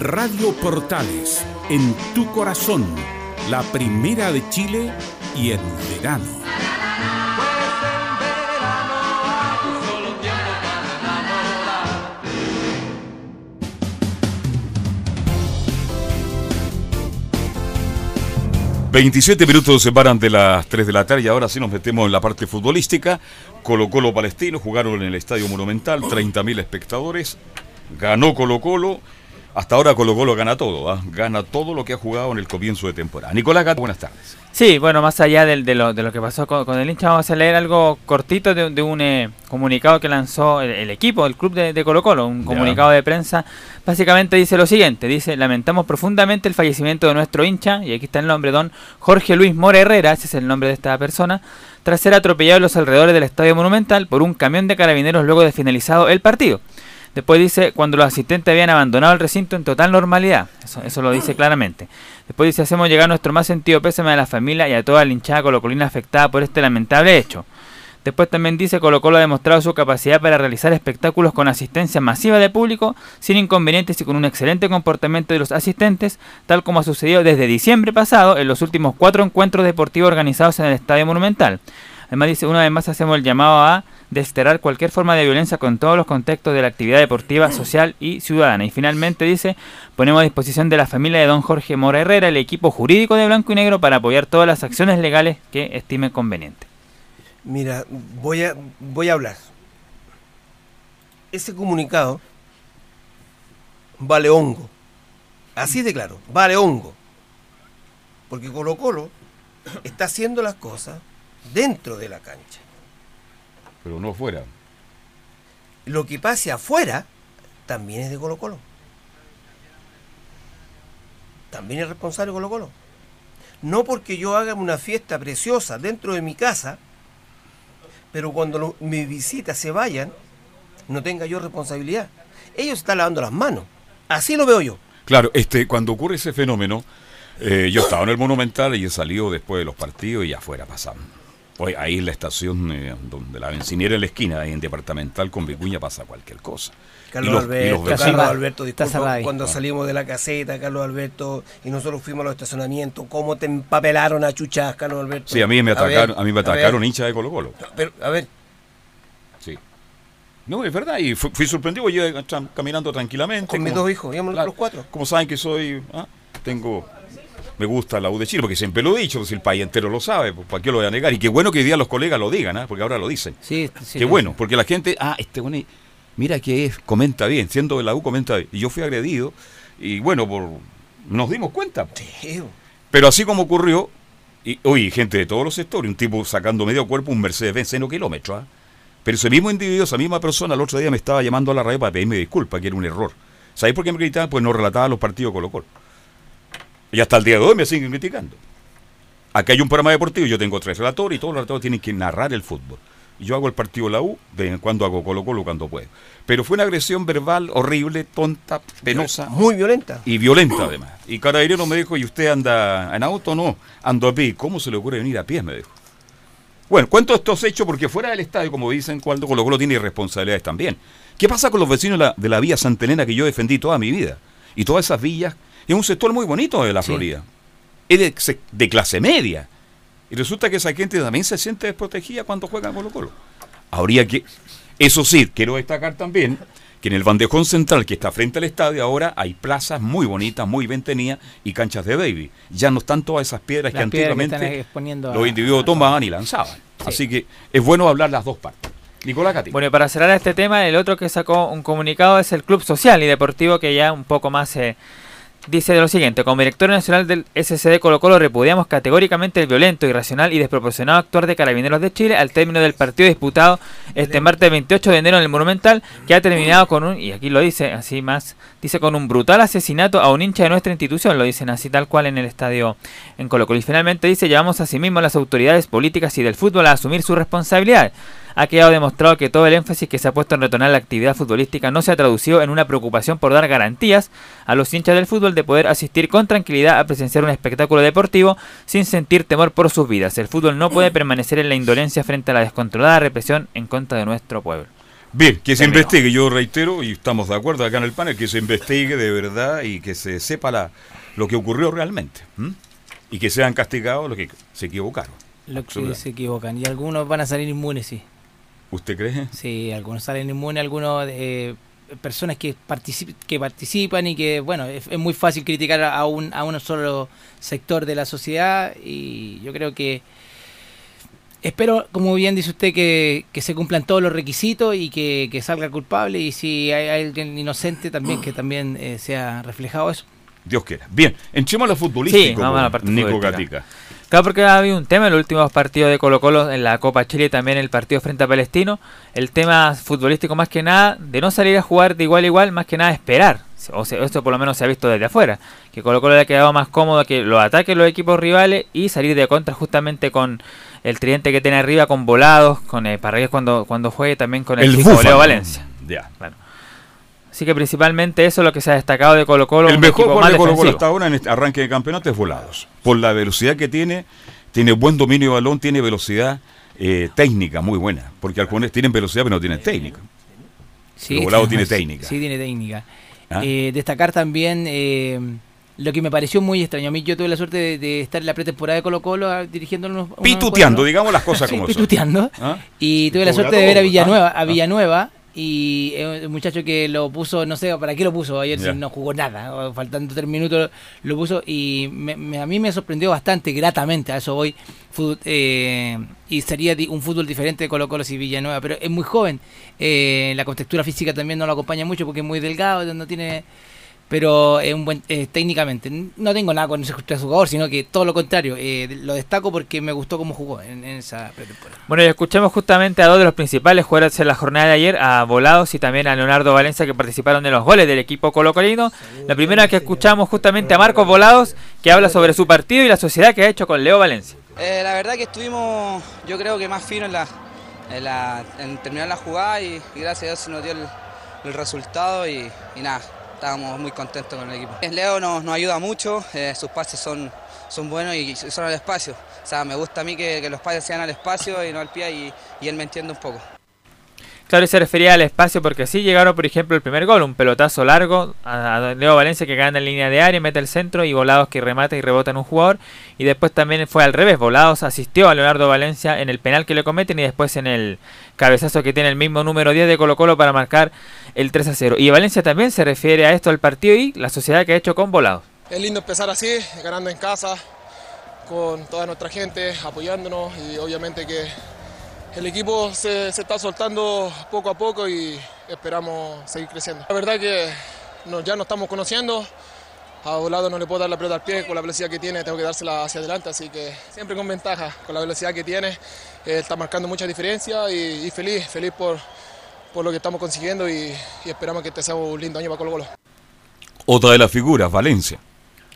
Radio Portales, en tu corazón, la primera de Chile y en verano. 27 minutos se separan de las 3 de la tarde y ahora sí nos metemos en la parte futbolística. Colo Colo Palestino jugaron en el Estadio Monumental, 30.000 espectadores. Ganó Colo Colo. Hasta ahora Colo Colo gana todo, ¿ah? gana todo lo que ha jugado en el comienzo de temporada. Nicolás Gato, buenas tardes. Sí, bueno, más allá de, de, lo, de lo que pasó con, el hincha, vamos a leer algo cortito de, de un eh, comunicado que lanzó el, equipo, el club de, Colo Colo, un comunicado de prensa. Básicamente dice lo siguiente, dice, lamentamos profundamente el fallecimiento de nuestro hincha, y aquí está el nombre, don Jorge Luis Mora Herrera, ese es el nombre de esta persona, tras ser atropellado en los alrededores del Estadio Monumental por un camión de carabineros luego de finalizado el partido. Después dice, cuando los asistentes habían abandonado el recinto en total normalidad. Eso, eso lo dice claramente. Después dice, hacemos llegar nuestro más sentido pésame a la familia y a toda la hinchada colocolina afectada por este lamentable hecho. Después también dice Colo Colo ha demostrado su capacidad para realizar espectáculos con asistencia masiva de público, sin inconvenientes y con un excelente comportamiento de los asistentes, tal como ha sucedido desde diciembre pasado en los últimos cuatro encuentros deportivos organizados en el Estadio Monumental. Además dice, una vez más hacemos el llamado a desterrar cualquier forma de violencia con todos los contextos de la actividad deportiva, social y ciudadana. Y finalmente dice, ponemos a disposición de la familia de don Jorge Mora Herrera el equipo jurídico de Blanco y Negro para apoyar todas las acciones legales que estime conveniente. Mira, voy a, voy a hablar. Ese comunicado vale hongo. Así de claro, vale hongo. Porque Colo Colo está haciendo las cosas dentro de la cancha. Pero no fuera. Lo que pase afuera también es de Colo Colo. También es responsable Colo Colo. No porque yo haga una fiesta preciosa dentro de mi casa, pero cuando mis visitas se vayan, no tenga yo responsabilidad. Ellos están lavando las manos. Así lo veo yo. Claro, este, cuando ocurre ese fenómeno, eh, yo estaba en el Monumental y he salido después de los partidos y afuera pasando. Hoy ahí en la estación eh, donde la bencinera en la esquina, ahí en departamental con Vicuña pasa cualquier cosa. Carlos Alberto, Carlos Alberto, disculpa, cuando salimos de la caseta, Carlos Alberto, y nosotros fuimos a los estacionamientos, ¿cómo te empapelaron a chuchas, Carlos Alberto? Sí, a mí me atacaron, a, mí me atacaron hinchas de Colo Colo. Pero, a ver. Sí. No, es verdad, y fui, sorprendido, yo caminando tranquilamente. Con mis dos hijos, íbamos los cuatro. Como saben que soy, ¿ah? tengo me gusta la U de Chile, porque siempre lo he dicho, si el país entero lo sabe, pues ¿para qué lo voy a negar? Y qué bueno que hoy día los colegas lo digan, ¿eh? porque ahora lo dicen. Sí, sí. Qué bueno, porque la gente, ah, este bueno, mira que es, comenta bien, siendo de la U comenta bien. Y yo fui agredido, y bueno, por nos dimos cuenta. Pero así como ocurrió, y hoy gente de todos los sectores, un tipo sacando medio cuerpo un Mercedes-Benz en kilómetros, ¿ah? Pero ese mismo individuo, esa misma persona, el otro día me estaba llamando a la radio para pedirme disculpas, que era un error. ¿Sabéis por qué me gritaban? Pues no relataba los partidos Colo Colo. Y hasta el día de hoy me siguen criticando. Aquí hay un programa deportivo, yo tengo tres relatores y todos los relatores tienen que narrar el fútbol. Yo hago el partido de la U, de vez en cuando hago Colo Colo cuando puedo. Pero fue una agresión verbal horrible, tonta, penosa. Muy violenta. Y violenta además. Y Carabinero me dijo, ¿y usted anda en auto? No, ando a pie. ¿Cómo se le ocurre venir a pie? Me dijo. Bueno, cuento estos hechos porque fuera del estadio, como dicen, cuando Colo Colo tiene responsabilidades también. ¿Qué pasa con los vecinos de la, de la vía Santelena que yo defendí toda mi vida? Y todas esas villas es un sector muy bonito de la Florida. Es de, clase media. Y resulta que esa gente también se siente desprotegida cuando juegan Colo Colo. Habría que... Eso sí, quiero destacar también que en el bandejón central que está frente al estadio ahora hay plazas muy bonitas, muy bien tenidas y canchas de baby. Ya no están todas esas piedras que antiguamente los individuos tomaban y lanzaban. Así que es bueno hablar las dos partes. Nicolás Cati. Bueno, y para cerrar este tema, el otro que sacó un comunicado es el Club Social y Deportivo que ya un poco más... Eh, dice lo siguiente, como director nacional del SCD Colo Colo repudiamos categóricamente el violento, irracional y desproporcionado actuar de Carabineros de Chile al término del partido disputado este martes 28 de enero en el Monumental, que ha terminado con un, y aquí lo dice así más, dice con un brutal asesinato a un hincha de nuestra institución, lo dicen así tal cual en el estadio en Colo Colo. Y finalmente dice, llevamos a sí mismo a las autoridades políticas y del fútbol a asumir su responsabilidad ha quedado demostrado que todo el énfasis que se ha puesto en retornar la actividad futbolística no se ha traducido en una preocupación por dar garantías a los hinchas del fútbol de poder asistir con tranquilidad a presenciar un espectáculo deportivo sin sentir temor por sus vidas. El fútbol no puede permanecer en la indolencia frente a la descontrolada represión en contra de nuestro pueblo. Bien, que se Terminó. investigue, yo reitero, y estamos de acuerdo acá en el panel, que se investigue de verdad y que se sepa la, lo que ocurrió realmente. Y que sean castigados los que se equivocaron. Los que se equivocan. Y algunos van a salir inmunes, sí. ¿Usted cree? Sí, algunos salen inmunes, algunos eh, personas que, particip- que participan y que, bueno, es, es muy fácil criticar a un, a un solo sector de la sociedad y yo creo que espero, como bien dice usted, que, que se cumplan todos los requisitos y que, que salga culpable y si hay, alguien inocente también, que también eh, sea reflejado eso. Dios quiera. Bien, enchemos a lo futbolístico. Sí, vamos a la pues, parte Nico futbolística. Gatica. Claro, porque ha habido un tema en los últimos partidos de Colo Colo en la Copa Chile y también el partido frente a Palestino. El tema futbolístico más que nada, de no salir a jugar de igual a igual, más que nada esperar. O sea, esto por lo menos se ha visto desde afuera. Que Colo Colo le ha quedado más cómodo que los ataques los equipos rivales y salir de contra justamente con el tridente que tiene arriba, con volados, con eh, cuando, cuando juegue, también con el, El chico. Leo Valencia. Ya. Claro. Así que principalmente eso es lo que se ha destacado de Colo Colo. El mejor jugador de Colo Colo hasta ahora en este arranque de campeonato es Volados. Por la velocidad que tiene, tiene buen dominio de balón, tiene velocidad eh, técnica muy buena. Porque algunos tienen velocidad pero no tienen técnica. Pero Volado tiene sí, técnica. Sí, tiene técnica. ¿Ah? Eh, destacar también eh, lo que me pareció muy extraño. A mí yo tuve la suerte de, de estar en la pretemporada de Colo Colo ah, unos, unos Pituteando, digamos las cosas Sí, como son. pituteando. ¿Ah? Y tuve la suerte de ver a Villanueva, a Villanueva y eh, un muchacho que lo puso, no sé para qué lo puso, ayer si no jugó nada, faltando tres minutos lo puso y me- me- a mí me sorprendió bastante, gratamente, a eso voy, fútbol, eh, y sería un fútbol diferente de Colo Colo si Villanueva, pero es muy joven, eh, la contextura física también no lo acompaña mucho porque es muy delgado, no tiene... Pero es un buen eh, técnicamente. No tengo nada con ese jugador, sino que todo lo contrario. eh, lo destaco porque me gustó cómo jugó en, en esa pretemporada. Bueno, y escuchamos justamente a dos de los principales jugadores en la jornada de ayer, a Volados y también a Leonardo Valencia, que participaron de los goles del equipo colocolino. La primera que escuchamos justamente a Marcos Volados, que habla sobre su partido y la sociedad que ha hecho con Leo Valencia. Eh, la verdad que estuvimos, yo creo que más fino en, la, en, la- en terminar la jugada y, y gracias a Dios se nos dio el, el resultado y, y nada, estábamos muy contentos con el equipo. Leo nos, ayuda mucho, eh, sus pases son, son buenos y son al espacio. O sea, me gusta a mí que, los pases sean al espacio y no al pie y él me entiende un poco. Claro, y se refería al espacio porque sí llegaron, por ejemplo, el primer gol, un pelotazo largo a Leo Valencia que gana en línea de área, mete el centro y Volados que remata y rebota en un jugador. Y después también fue al revés, Volados asistió a Leonardo Valencia en el penal que le cometen y después en el cabezazo que tiene el mismo número 10 de Colo Colo para marcar el 3 a 0. Y Valencia también se refiere a esto al partido y la sociedad que ha hecho con Volados. Es lindo empezar así, ganando en casa, con toda nuestra gente apoyándonos y obviamente que el equipo se, se está soltando poco a poco y esperamos seguir creciendo. La verdad que no- ya nos estamos conociendo, a Volado no le puedo dar la pelota al pie, con la velocidad que tiene tengo que dársela hacia adelante, así que siempre con ventaja, con la velocidad que tiene, eh, está marcando mucha diferencia y, y feliz, feliz por, por lo que estamos consiguiendo y, y esperamos que este sea un lindo año para Colo Colo. Otra de las figuras, Valencia.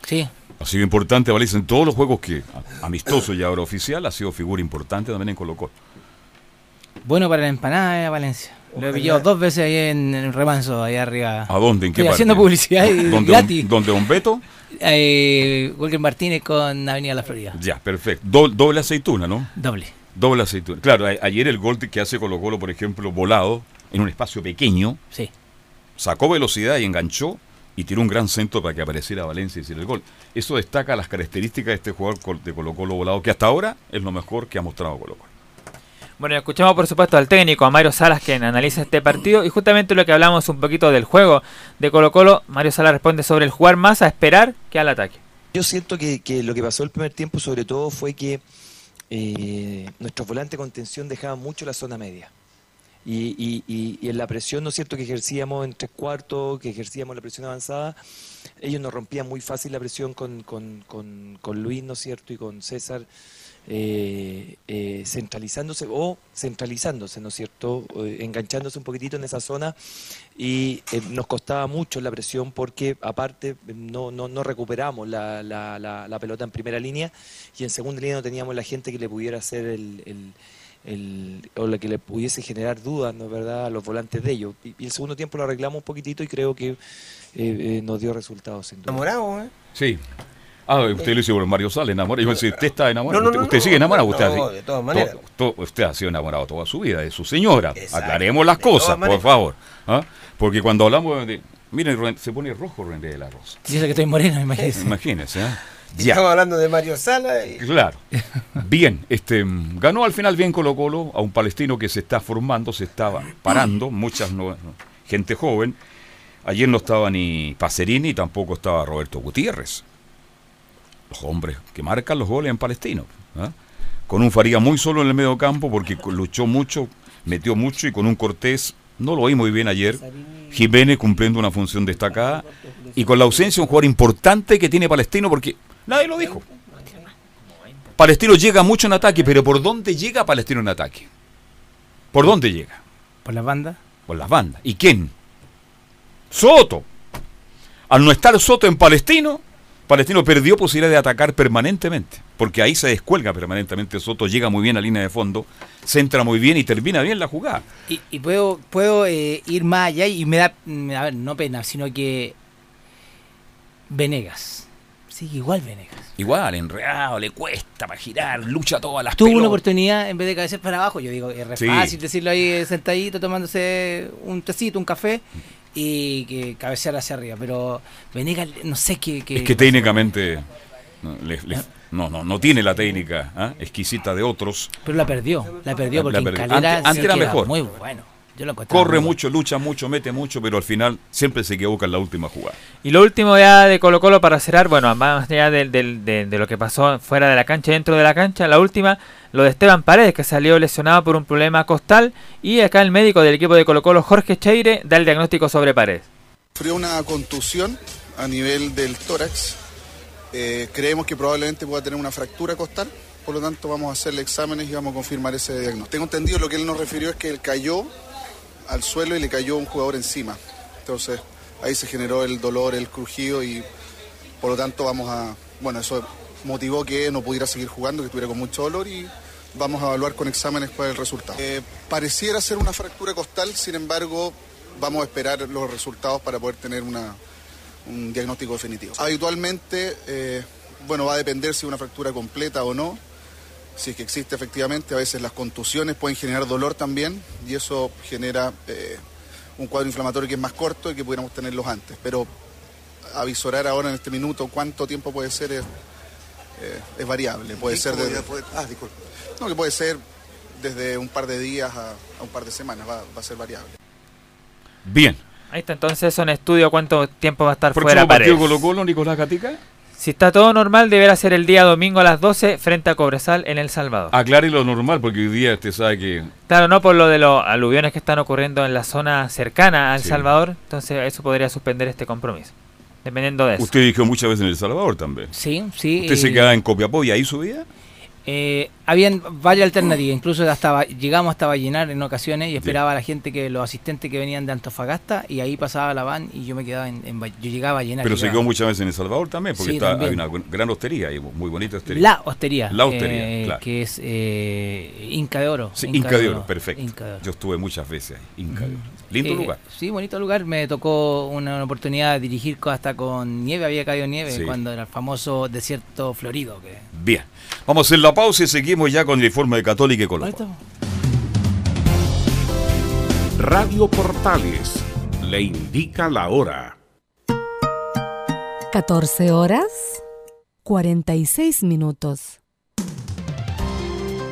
Sí. Ha sido importante Valencia en todos los juegos que, amistoso y ahora oficial, ha sido figura importante también en Colo Colo. Bueno para la empanada de Valencia. Lo he pillado dos veces ahí en, en Remanso, ahí arriba. ¿A dónde? ¿En qué Estoy parte? haciendo publicidad y ¿Dónde, gratis. Don, ¿Dónde Don Beto? Eh, Walker Martínez con Avenida La Florida. Ya, perfecto. Do- doble aceituna, ¿no? Doble. Doble aceituna. Claro, a- ayer el gol que hace Colo Colo, por ejemplo, volado, en un espacio pequeño, Sí. sacó velocidad y enganchó y tiró un gran centro para que apareciera Valencia y hiciera el gol. Eso destaca las características de este jugador de Colo Colo volado, que hasta ahora es lo mejor que ha mostrado Colo Colo. Bueno, escuchamos por supuesto al técnico, a Mario Salas, quien analiza este partido. Y justamente lo que hablamos un poquito del juego de Colo Colo, Mario Salas responde sobre el jugar más a esperar que al ataque. Yo siento que, que lo que pasó el primer tiempo sobre todo fue que eh, nuestros volantes de contención dejaban mucho la zona media. Y, y- y- y en la presión, ¿no es cierto?, que ejercíamos en tres cuartos, que ejercíamos la presión avanzada, ellos nos rompían muy fácil la presión con, con- con- con Luis, ¿no es cierto?, y con César, eh, eh, centralizándose o centralizándose, ¿no es cierto?, Eh, enganchándose un poquitito en esa zona y eh, nos costaba mucho la presión porque aparte no, no, no recuperamos la, la- la- la pelota en primera línea y en segunda línea no teníamos la gente que le pudiera hacer el, el- el- o la que le pudiese generar dudas, ¿no es verdad?, a los volantes de ellos. Y, y el segundo tiempo lo arreglamos un poquitito y creo que eh, eh, nos dio resultados sin duda. Enamorado, ¿eh? Sí. Ah, usted lo hizo por Mario Sala, enamorado. Yo pensé, usted está enamorado. No, no, usted, no, usted no, sigue enamorado. no, usted, ha- de todas maneras. to- to- usted ha sido enamorado toda su vida de su señora. Exacto, Aclaremos las cosas, por favor. ¿ah? Porque cuando hablamos de. Miren, se pone rojo René de la Rosa. Dice que estoy moreno, imagínese. Imagínese, ¿ah? Ya. Estamos hablando de Mario Sala. y- Claro. Bien, este mm, ganó al final bien Colo Colo a un palestino que se está formando, se estaba parando, muchas no- no- gente joven. Ayer no estaba ni Pacerini y tampoco estaba Roberto Gutiérrez. Los hombres que marcan los goles en Palestino. ¿ah? Con un Faría muy solo en el medio campo porque luchó mucho, metió mucho y con un Cortés, no lo oí muy bien ayer. Jiménez cumpliendo una función destacada y con la ausencia de un jugador importante que tiene Palestino porque nadie lo dijo. Palestino llega mucho en ataque, pero ¿por dónde llega Palestino en ataque? ¿Por dónde llega? ¿Por las bandas? Por las bandas. ¿Y quién? Soto. Al no estar Soto en Palestino, Palestino perdió posibilidad de atacar permanentemente, porque ahí se descuelga permanentemente Soto, llega muy bien a línea de fondo, centra muy bien y termina bien la jugada. Y, y puedo, puedo eh, ir más allá y me da, mm, a ver, no pena, sino que Venegas. Sigue igual Venegas. Igual, enredado, le cuesta para girar, lucha todas las Tuvo una oportunidad en vez de cabecear para abajo. Yo digo, es re Sí. fácil decirlo ahí sentadito, tomándose un tecito, un café y que cabecear hacia arriba. Pero Venegas, no sé qué. qué- Es que técnicamente no, le- le- no, no, no tiene la técnica ¿ah? exquisita de otros. Pero la perdió, la perdió porque la en perdió. Calera Antes- era mejor. Muy bueno. Yo lo encontraba Corre mucho, lucha mucho, mete mucho, pero al final siempre se equivoca en la última jugada. Y lo último ya de Colo Colo para cerrar, bueno, más allá de lo que pasó fuera de la cancha, dentro de la cancha, la última, lo de Esteban Paredes, que salió lesionado por un problema costal, y acá el médico del equipo de Colo Colo, Jorge Cheire, da el diagnóstico sobre Paredes. Sufrió una contusión a nivel del tórax. Eh, creemos que probablemente pueda tener una fractura costal. Por lo tanto, vamos a hacerle exámenes y vamos a confirmar ese diagnóstico. Tengo entendido lo que él nos refirió es que él cayó al suelo y le cayó un jugador encima. Entonces, ahí se generó el dolor, el crujido y por lo tanto vamos a... Bueno, eso motivó que no pudiera seguir jugando, que estuviera con mucho dolor y vamos a evaluar con exámenes cuál es el resultado. Eh, pareciera ser una fractura costal, sin embargo, vamos a esperar los resultados para poder tener una, un diagnóstico definitivo. Habitualmente, eh, bueno, va a depender si es una fractura completa o no. Si es que existe efectivamente, a veces las contusiones pueden generar dolor también y eso genera eh, un cuadro inflamatorio que es más corto y que pudiéramos tenerlos antes. Pero avisorar ahora en este minuto cuánto tiempo puede ser es, eh, es variable. Puede ser ¿Cómo de, ya puede- Ah, disculpe. no, que puede ser desde un par de días a, a un par de semanas, va, va a ser variable. Bien. Ahí está entonces un estudio cuánto tiempo va a estar Próximo fuera partido Colo, Nicolás Gatica. Si está todo normal, deberá ser el día domingo a las 12 frente a Cobresal en El Salvador. Aclare lo normal, porque hoy día usted sabe que Claro, no por lo de los aluviones que están ocurriendo en la zona cercana a El Sí. Salvador, entonces eso podría suspender este compromiso. Dependiendo de eso. usted dijo muchas veces en El Salvador también. Sí, sí. ¿Usted se queda en Copiapó y ahí subía? Eh, habían varias alternativas, incluso hasta llegamos hasta Vallenar en ocasiones y esperaba a la gente que los asistentes que venían de Antofagasta y ahí pasaba la van y yo me quedaba en, en yo llegaba a Vallenar. Pero se quedó muchas veces en El Salvador también, porque Sí, está, también. hay una gran hostería, muy bonita hostería. La hostería. La hostería, eh, claro. Que es eh, Inca de Oro. Sí, Inca, de Oro, Oro, perfecto. Inca de Oro. Yo estuve muchas veces ahí, Inca de Oro. Lindo Eh, lugar. Sí, bonito lugar. Me tocó una, una oportunidad de dirigir hasta con nieve, había caído nieve Sí. cuando era el famoso desierto florido. Que... Bien. Vamos a hacer la pausa y seguimos ya con el informe de Católica y Colo. Ahí Colo. estamos. Radio Portales le indica la hora. 14 horas 46 minutos.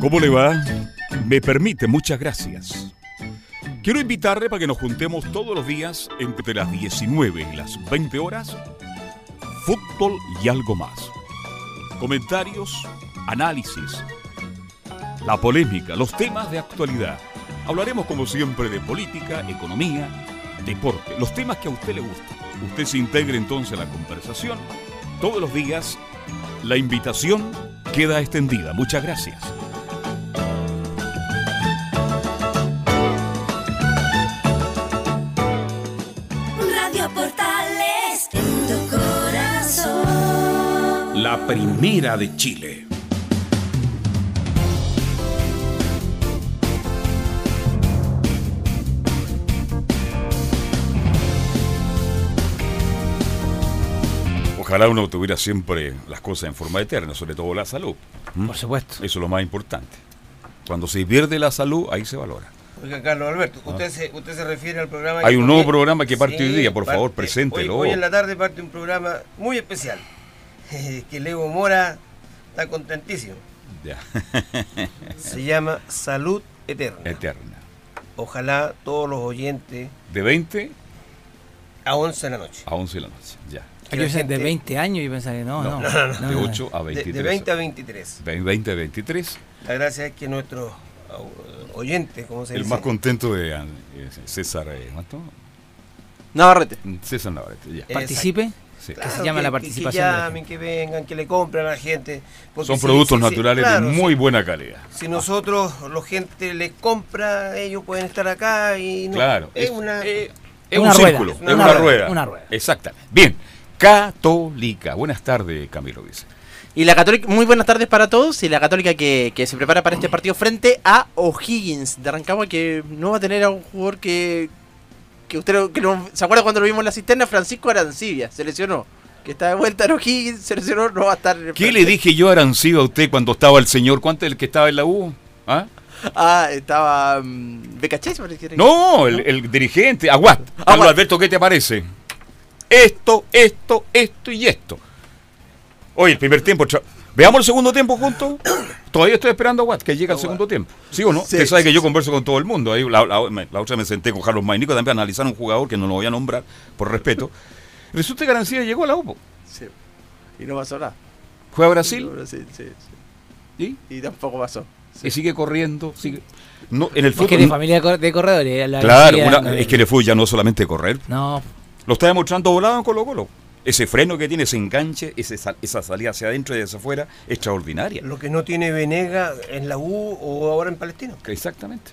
¿Cómo le va? Me permite, muchas gracias. Quiero invitarle para que nos juntemos todos los días entre las 19 y las 20 horas. Fútbol y algo más. Comentarios, análisis, la polémica, los temas de actualidad. Hablaremos como siempre de política, economía, deporte, los temas que a usted le gustan. Usted se integre entonces a la conversación. Todos los días la invitación queda extendida. Muchas gracias. Primera de Chile. Ojalá uno tuviera siempre las cosas en forma eterna, sobre todo la salud. ¿Mm? Por supuesto. Eso es lo más importante. Cuando se pierde la salud, ahí se valora. Oiga, Carlos Alberto, usted, se, usted se refiere al programa... Hay un nuevo programa que parte Sí, hoy día, por parte- favor, preséntelo. Hoy, hoy en la tarde parte un programa muy especial, que Leo Mora está contentísimo. Ya. Se llama Salud Eterna. Eterna. Ojalá todos los oyentes De 20 a 11 de la noche. a 11 de la noche. Ya. Aquí dicen de 20 años y pensaba que no, no. No, no, de no. 8 a De, 23. de 20 a 23. De 20 a 23. La gracia es que nuestros au- oyentes, como se El dice, más contento de eh, César. eh, ¿cuánto? Navarrete. César Navarrete, ya. Participe. Sí. Que se llama la participación. Que, de la llamen, que vengan, que le compren a la gente. porque Son si- productos si- naturales claro, de si- muy buena calidad. Si nosotros, la gente les compra, ellos pueden estar acá y no. Claro, Es es- una. Es Una un rueda, círculo, una es una rueda, rueda. una rueda. Exactamente. Bien. Católica. Buenas tardes, Camilo dice. Y la Católica, muy buenas tardes para todos. Y la Católica que, que se prepara para este partido frente a O'Higgins de Rancagua, que no va a tener a un jugador que. Que usted lo- que lo- ¿Se acuerda cuando lo vimos en la cisterna? Francisco Arancibia, se lesionó. Que está de vuelta en O'Higgins, se lesionó, no va a estar. en el ¿Qué le dije yo a Arancibia a usted cuando estaba el señor? ¿Cuánto es el que estaba en la U? ¿Ah? Ah, estaba. Um, Becachés, parece. No, el, el dirigente, Aguat. Aguat. Alberto, ¿qué te parece? Esto, esto, esto y esto. Oye, el primer tiempo. Veamos el segundo tiempo juntos. Todavía estoy esperando a Aguat que llegue al segundo tiempo. ¿Sí o no? Sí, Usted sabe que sí, yo converso con todo el mundo. Ahí la, la- me- la otra me senté con Carlos Mainico también a analizar un jugador que no lo voy a nombrar por respeto. Resulta que Arancibia llegó a la U. Sí. Y no pasó nada. Fue a Brasil No, Brasil, sí, sí. Y tampoco pasó. y sigue corriendo. Sigue... No, en el Es que fútbol. de familia de cor- de corredores. la Claro, una- es que le fue ya no solamente correr. No, Lo está demostrando volado en Colo Colo. Ese freno que tiene, ese enganche, ese sal- esa salida hacia adentro y hacia afuera, extraordinaria. Lo que no tiene Venega en la U o ahora en Palestino. Exactamente.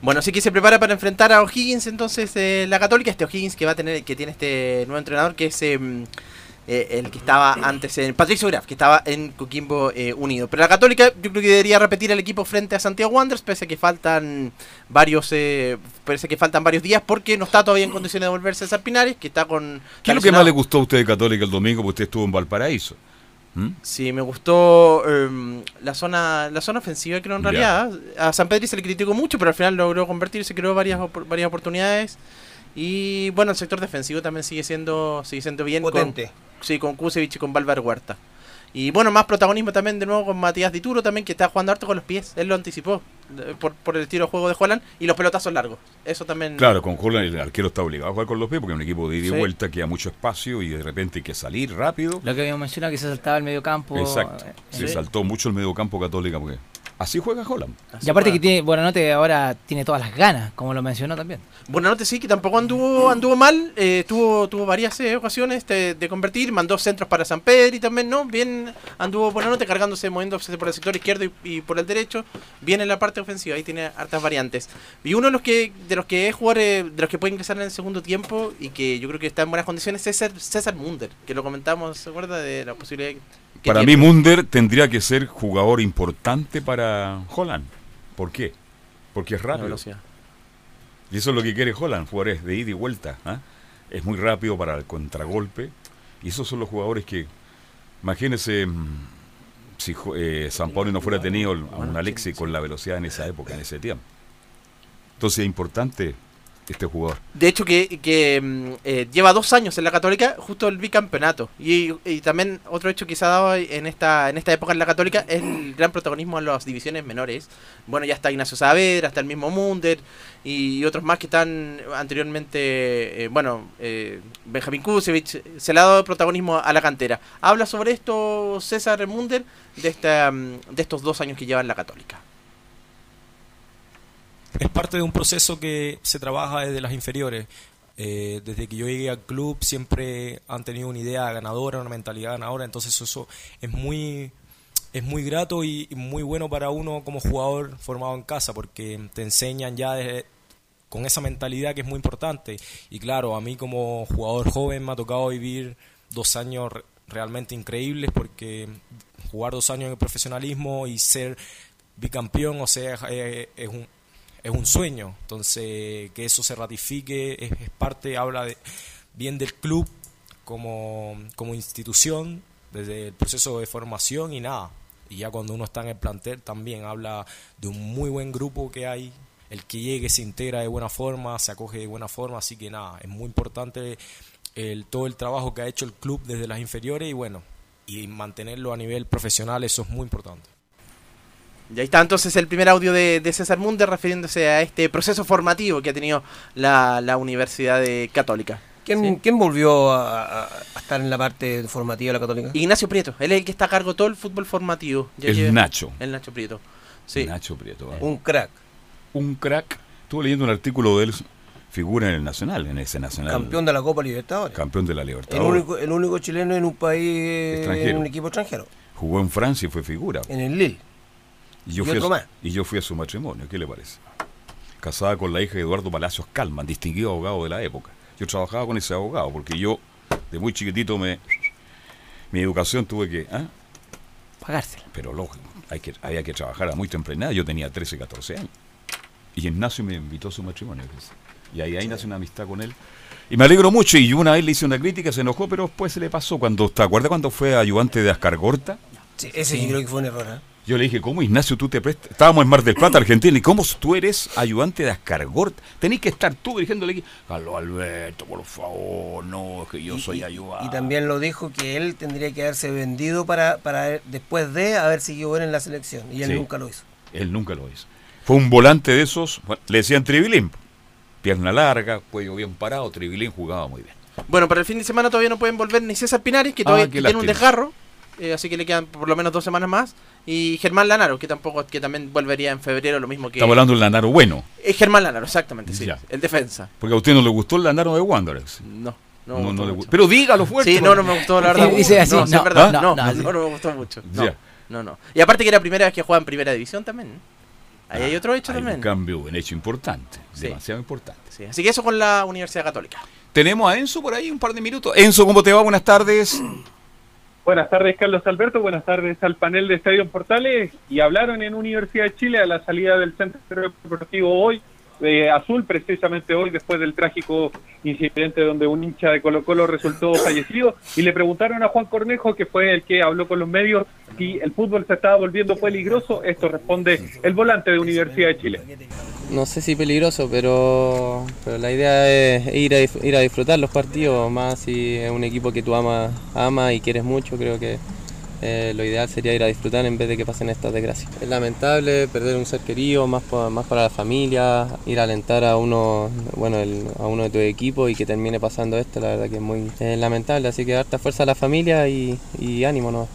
Bueno, así que se prepara para enfrentar a O'Higgins entonces eh, la Católica, este O'Higgins que va a tener, que tiene este nuevo entrenador que es em, eh, el que estaba antes en Patricio Graf, que estaba en Coquimbo eh, Unido. Pero la Católica yo creo que debería repetir el equipo frente a Santiago Wanderers, pese a que faltan varios, eh, parece que faltan varios días porque no está todavía en condiciones de volverse a César Pinares, que está con ¿Qué es lo que más le gustó a usted de Católica el domingo? Porque usted estuvo en Valparaíso. ¿Mm? Sí, me gustó em, la zona la zona ofensiva, creo en realidad. A San Pedro se le criticó mucho, pero al final logró convertir, se creó varias, opor- varias oportunidades. Y bueno, el sector defensivo también sigue siendo sigue siendo bien. con- Potente. Sí, con Kusevich y con Valvar Huerta. Y bueno, más protagonismo también de nuevo con Matías Dituro también, que está jugando harto con los pies. Él lo anticipó eh, por, por el estilo de juego de Juan y los pelotazos largos. Eso también... Claro, con Holland el arquero está obligado a jugar con los pies porque es un equipo de ida y Sí. vuelta que da mucho espacio y de repente hay que salir rápido. lo que habíamos mencionado que se saltaba el medio campo. Exacto. eh, Se sí. saltó mucho el mediocampo católica porque así juega Holland. Y aparte que tiene, Buenanote ahora tiene todas las ganas, como lo mencionó también. Buenanote sí, que tampoco anduvo anduvo mal, eh, tuvo, tuvo varias eh, ocasiones de, de convertir, mandó centros para San Pedro y también, ¿no? Bien anduvo Buenanote cargándose, moviéndose por el sector izquierdo y, y por el derecho, bien en la parte ofensiva, ahí tiene hartas variantes. Y uno de los que de los que es jugador, eh, de los que puede ingresar en el segundo tiempo y que yo creo que está en buenas condiciones es César, César Munder, que lo comentamos, ¿se acuerda? De la posibilidad que Para mí. Munder tendría que ser jugador importante para Holland. ¿Por qué? Porque es rápido. Y eso es lo que quiere Holland, jugadores de ida y vuelta. ¿ah? Es muy rápido para el contragolpe. Y esos son los jugadores que, imagínense, mm, si eh, San Paulo no fuera tenido a un Alexis con la velocidad en esa época, en ese tiempo. Entonces es importante este jugador. De hecho, que, mm, eh, lleva dos años en la Católica, justo el bicampeonato. Y, también otro hecho que se ha dado en esta, en esta época en la Católica es el gran protagonismo en las divisiones menores. Bueno, ya está Ignacio Saavedra, está el mismo Munder y otros más que están anteriormente, eh, bueno, eh, Benjamín Kusevich, se le ha dado protagonismo a la cantera. Habla sobre esto César Munder de, esta, mm, de estos dos años que lleva en la Católica. Es parte de un proceso que se trabaja desde las inferiores. Eh, desde que yo llegué al club siempre han tenido una idea ganadora, una mentalidad ganadora, entonces eso es muy es muy grato y, muy bueno para uno como jugador formado en casa porque te enseñan ya con esa mentalidad que es muy importante y claro, a mí como jugador joven me ha tocado vivir dos años re- realmente increíbles porque jugar dos años en el profesionalismo y ser bicampeón, o sea, es un es un sueño. Entonces, que eso se ratifique es, parte, habla de, bien del club como, como institución, desde el proceso de formación y nada. Y ya cuando uno está en el plantel también habla de un muy buen grupo que hay. El que llegue se integra de buena forma, se acoge de buena forma, así que nada, es muy importante el, todo el trabajo que ha hecho el club desde las inferiores y bueno, y mantenerlo a nivel profesional, eso es muy importante. Y ahí está entonces el primer audio de, de César Munder refiriéndose a este proceso formativo que ha tenido la, la Universidad de Católica. ¿Quién, quién volvió a, estar en la parte formativa de la Católica? Ignacio Prieto, él es el que está a cargo de todo el fútbol formativo. Ya El Nacho. El Nacho Prieto. Sí. Nacho Prieto. ¿vale? Un crack. Un crack. Estuve leyendo un artículo de él, figura en el Nacional, en ese Nacional. Campeón de la Copa Libertadores. Campeón de la El Libertadores. único, el único chileno en un país, Extranjero. en un equipo extranjero. Jugó en Francia y fue figura. En el Lille. Y yo, Y fui otro a, más. y yo fui a su matrimonio, ¿qué le parece? Casada con la hija de Eduardo Palacios Calman, distinguido abogado de la época. Yo trabajaba con ese abogado porque yo, de muy chiquitito, me mi educación tuve que... ¿ah? Pagársela. Pero lógico, hay que, había que trabajar a muy temprana edad. Yo tenía 13, 14 años. Y Ignacio me invitó a su matrimonio. Y ahí, ahí nació una amistad con él. Y me alegro mucho. Y una vez le hice una crítica, se enojó, pero después se le pasó. cuando ¿Te acuerdas cuando fue ayudante de Ascargorta? Sí, ese Sí. yo creo que fue un error. ¿eh? Yo le dije, ¿cómo Ignacio tú te prestas? Estábamos en Mar del Plata, Argentina, y cómo tú eres ayudante de Ascargort. Tenés que estar tú dirigiéndole aquí. Aló, Alberto, por favor, no, es que yo soy ayudante. Y también lo dijo que él tendría que haberse vendido para, para después de haber seguido él en la selección. Y él Sí. nunca lo hizo. Él nunca lo hizo. Fue un volante de esos, bueno, le decían tribilín. Pierna larga, cuello bien parado, tribilín jugaba muy bien. Bueno, para el fin de semana todavía no pueden volver ni César Pinares, que todavía Ah, tiene un desgarro, eh, así que le quedan por lo menos dos semanas más. Y Germán Lanaro, que tampoco, que también volvería en febrero, lo mismo que. Estamos hablando del Lanaro bueno, Eh, Germán Lanaro, exactamente, sí. Ya. El defensa. porque a usted no le gustó el Lanaro de Wanderers. No, no, no gustó le mucho. gu- Pero dígalo fuerte. Sí, no, no me gustó la verdad. Dice así, no, no, es verdad, no, no, no, no, no, me gustó mucho. No, Ya. no, no. Y aparte que era la primera vez que jugaba en primera división también. Ahí hay otro hecho Hay también. un cambio, un hecho importante, Sí. demasiado importante. Sí, Así que eso con la Universidad Católica. Tenemos a Enzo por ahí un par de minutos. Enzo, ¿cómo te va? Buenas tardes. Buenas tardes, Carlos Alberto. Buenas tardes al panel de Estadio Portales. Y hablaron en Universidad de Chile a la salida del Centro Deportivo hoy, de Azul, precisamente hoy, después del trágico incidente donde un hincha de Colo Colo resultó fallecido. Y le preguntaron a Juan Cornejo, que fue el que habló con los medios, si el fútbol se estaba volviendo peligroso. Esto responde el volante de Universidad de Chile. No sé si peligroso, pero, pero la idea es ir a, ir a disfrutar los partidos, más si es un equipo que tú amas ama y quieres mucho, creo que eh, lo ideal sería ir a disfrutar en vez de que pasen estas desgracias. Es lamentable perder un ser querido, más, para la familia, ir a alentar a uno, bueno, el- a uno de tu equipo y que termine pasando esto, la verdad que es muy lamentable, así que harta fuerza a la familia y, y ánimo, ¿no?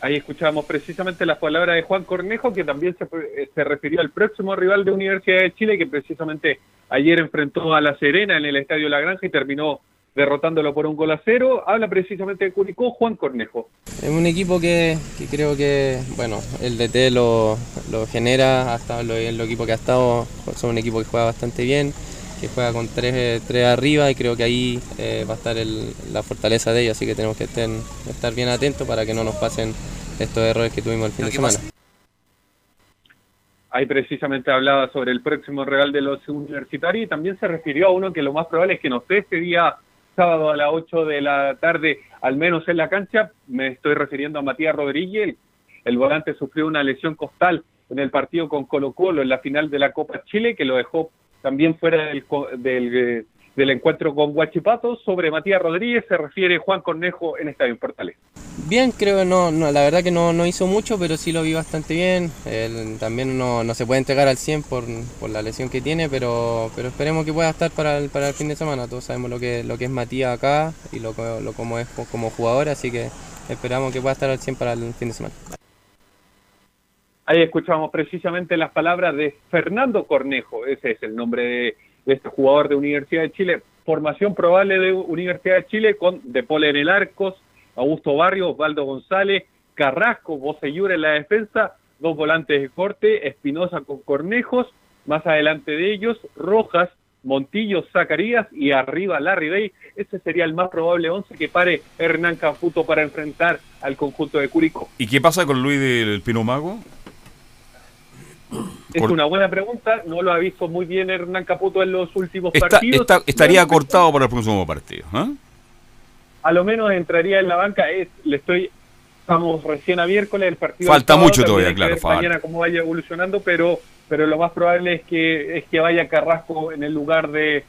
Ahí escuchábamos precisamente las palabras de Juan Cornejo, que también se, eh, se refirió al próximo rival de Universidad de Chile, que precisamente ayer enfrentó a La Serena en el Estadio La Granja y terminó derrotándolo por un gol a cero. Habla precisamente de Curicó Juan Cornejo. Es un equipo que, que creo que, bueno, el DT lo, lo genera, ha estado en lo- el equipo que ha estado, son un equipo que juega bastante bien, que juega con tres, tres arriba y creo que ahí eh, va a estar el- la fortaleza de ellos, así que tenemos que estar, estar bien atentos para que no nos pasen estos errores que tuvimos el fin de semana. ahí precisamente hablaba sobre el próximo rival de los universitarios y también se refirió a uno que lo más probable es que no esté este día sábado a las 8 de la tarde, al menos en la cancha. Me estoy refiriendo a Matías Rodríguez. El, volante sufrió una lesión costal en el partido con Colo Colo en la final de la Copa Chile, que lo dejó también fuera del, del, eh, del encuentro con Guachipato. Sobre Matías Rodríguez se refiere Juan Cornejo en Estadio Portales. Bien, creo que no, no, la verdad que no, no hizo mucho, pero sí lo vi bastante bien. Él también no, no se puede entregar al 100 por, por la lesión que tiene, pero, pero esperemos que pueda estar para el, para el fin de semana. Todos sabemos lo que, lo que es Matías acá y lo, lo como es como jugador, así que esperamos que pueda estar al 100 para el fin de semana. Ahí escuchamos precisamente las palabras de Fernando Cornejo, ese es el nombre de, de este jugador de Universidad de Chile. Formación probable de Universidad de Chile con De Paul en el Arcos, Augusto Barrio, Osvaldo González, Carrasco, Bocellura en la defensa, dos volantes de corte, Espinosa con Cornejos, más adelante de ellos, Rojas, Montillo, Zacarías y arriba Larry. Ese sería el más probable once que pare Hernán Caputo para enfrentar al conjunto de Curicó. ¿Y qué pasa con Luis del Pino Mago? Es Cor- una buena pregunta, no lo ha visto muy bien Hernán Caputo en los últimos Está- partidos. está- estaría No, cortado para el próximo partido. ¿ah? A lo menos entraría en la banca, es, le estoy, estamos recién a miércoles, el partido... Falta del sábado, mucho todavía, claro. Mañana cómo vaya evolucionando, pero pero lo más probable es que es que vaya Carrasco en el lugar de,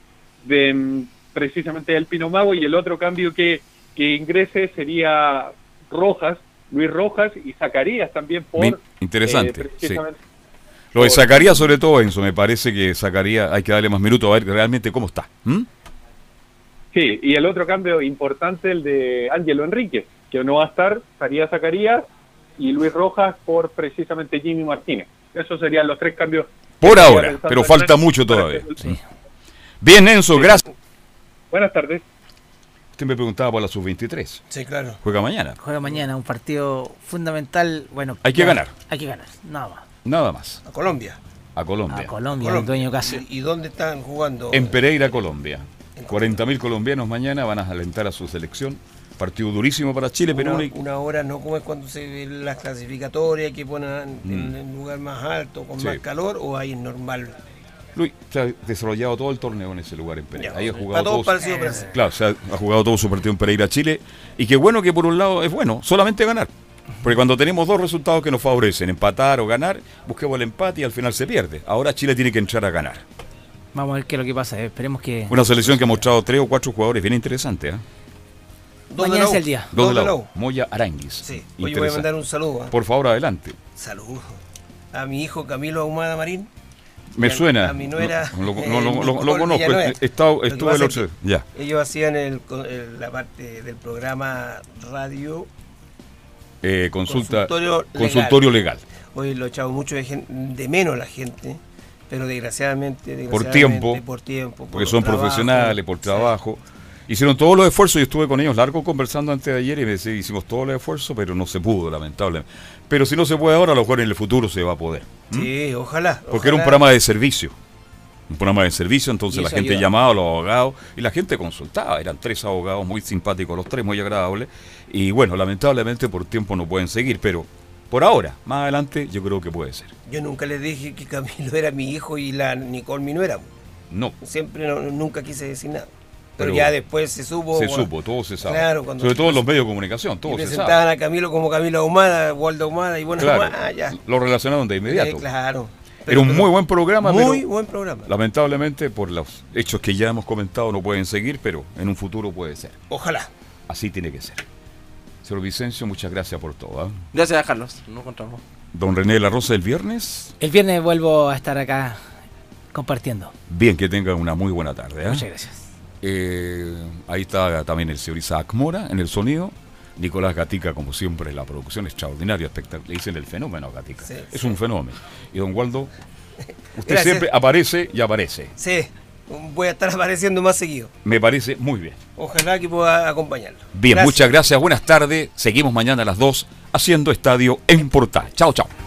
de mm, precisamente el Pino Mago y el otro cambio que, que ingrese sería Rojas, Luis Rojas y Zacarías también por... Interesante, eh, precisamente- Lo de Zacarías, sobre todo, Enzo, me parece que Zacarías hay que darle más minutos a ver realmente cómo está. ¿m? Sí, y el otro cambio importante, el de Ángelo Enríquez, que no va a estar, estaría Zacarías y Luis Rojas por precisamente Jimmy Martínez. Esos serían los tres cambios. Por que ahora, pero falta mucho todavía. Bien, Enzo, gracias. Buenas tardes. Usted me preguntaba por la sub-23. Sí, claro. Juega mañana. Juega mañana, un partido fundamental. Bueno, Hay que ya- ganar. Hay que ganar, nada más. Nada más. A Colombia. A Colombia. A Colombia, el dueño casa. ¿Y dónde están jugando? En Pereira, Colombia. 40.000 colombianos mañana van a alentar a su selección. Partido durísimo para Chile, pero una, una hora no como es cuando se ven las clasificatorias que ponen en Mm. el lugar más alto, con Sí. más calor, o ahí es normal. Luis se ha desarrollado todo el torneo en ese lugar en Pereira. Ahí ha jugado todos todo su-. Claro, se ha, ha jugado todo su partido en Pereira, Chile. Y qué bueno que por un lado es bueno, solamente ganar. Porque cuando tenemos dos resultados que nos favorecen, empatar o ganar, busquemos el empate y al final se pierde. Ahora Chile tiene que entrar a ganar. Vamos a ver qué es lo que pasa. eh. Esperemos que. Una selección que ha mostrado tres o cuatro jugadores bien interesantes. ¿eh? Mañana es el día. Dos de la la U. Moya Aranguis. Sí. Oye, voy a mandar un saludo. ¿ah? Por favor, adelante. Saludos a mi hijo Camilo Ahumada Marín. Me a- suena. A mi nuera. No, lo, eh, no, lo- lo- conozco. Estado- estuve el otro. Ya. Ellos hacían el, co- el- la parte del programa radio Eh, consulta. Consultorio legal. consultorio legal. Hoy lo he echado mucho de, de menos la gente, pero desgraciadamente, Por tiempo. por tiempo, por Porque son profesionales, por trabajo. Hicieron todos los esfuerzos. Yo estuve con ellos largo conversando antes de ayer y me decía, hicimos todos los esfuerzos, pero no se pudo, lamentablemente. Pero si no se puede ahora, a lo mejor en el futuro se va a poder. Sí, ojalá. Porque era un programa de servicio. Un programa de servicio, entonces la gente ayuda. llamaba a los abogados y la gente consultaba. Eran tres abogados muy simpáticos, los tres muy agradables. Y bueno, lamentablemente por tiempo no pueden seguir, pero por ahora, más adelante, yo creo que puede ser. Yo nunca les dije que Camilo era mi hijo y la Nicole mi nuera. No. Siempre no- nunca quise decir nada. Pero, Pero ya después se supo. Se bueno, supo, todo se sabe. Claro, cuando Sobre todo en los medios de comunicación, todo se presentaban sabe. a Camilo como Camilo Ahumada, Waldo Ahumada, y bueno, Claro, ah, ya. lo relacionaron de inmediato. Eh, claro. Era un Pero- muy buen programa, Muy pero buen programa. lamentablemente por los hechos que ya hemos comentado no pueden seguir, pero en un futuro puede ser. Ojalá. Así tiene que ser. Señor Vicencio, muchas gracias por todo. ¿ah? Gracias, Carlos. Nos encontramos. Don René de la Rosa, el viernes. El viernes vuelvo a estar acá compartiendo. Bien, que tengan una muy buena tarde. ¿eh? Muchas gracias. Eh, ahí está también el señor Isaac Mora en el sonido. Nicolás Gatica, como siempre, la producción extraordinaria, espectacular. Le dicen el fenómeno a Gatica. Sí, es sí. un fenómeno. Y don Waldo, usted Gracias. siempre aparece y aparece. Sí, voy a estar apareciendo más seguido. Me parece muy bien. Ojalá que pueda acompañarlo. Bien, Gracias. muchas gracias. Buenas tardes. Seguimos mañana a las 2 haciendo estadio en Portal. Chao, chao.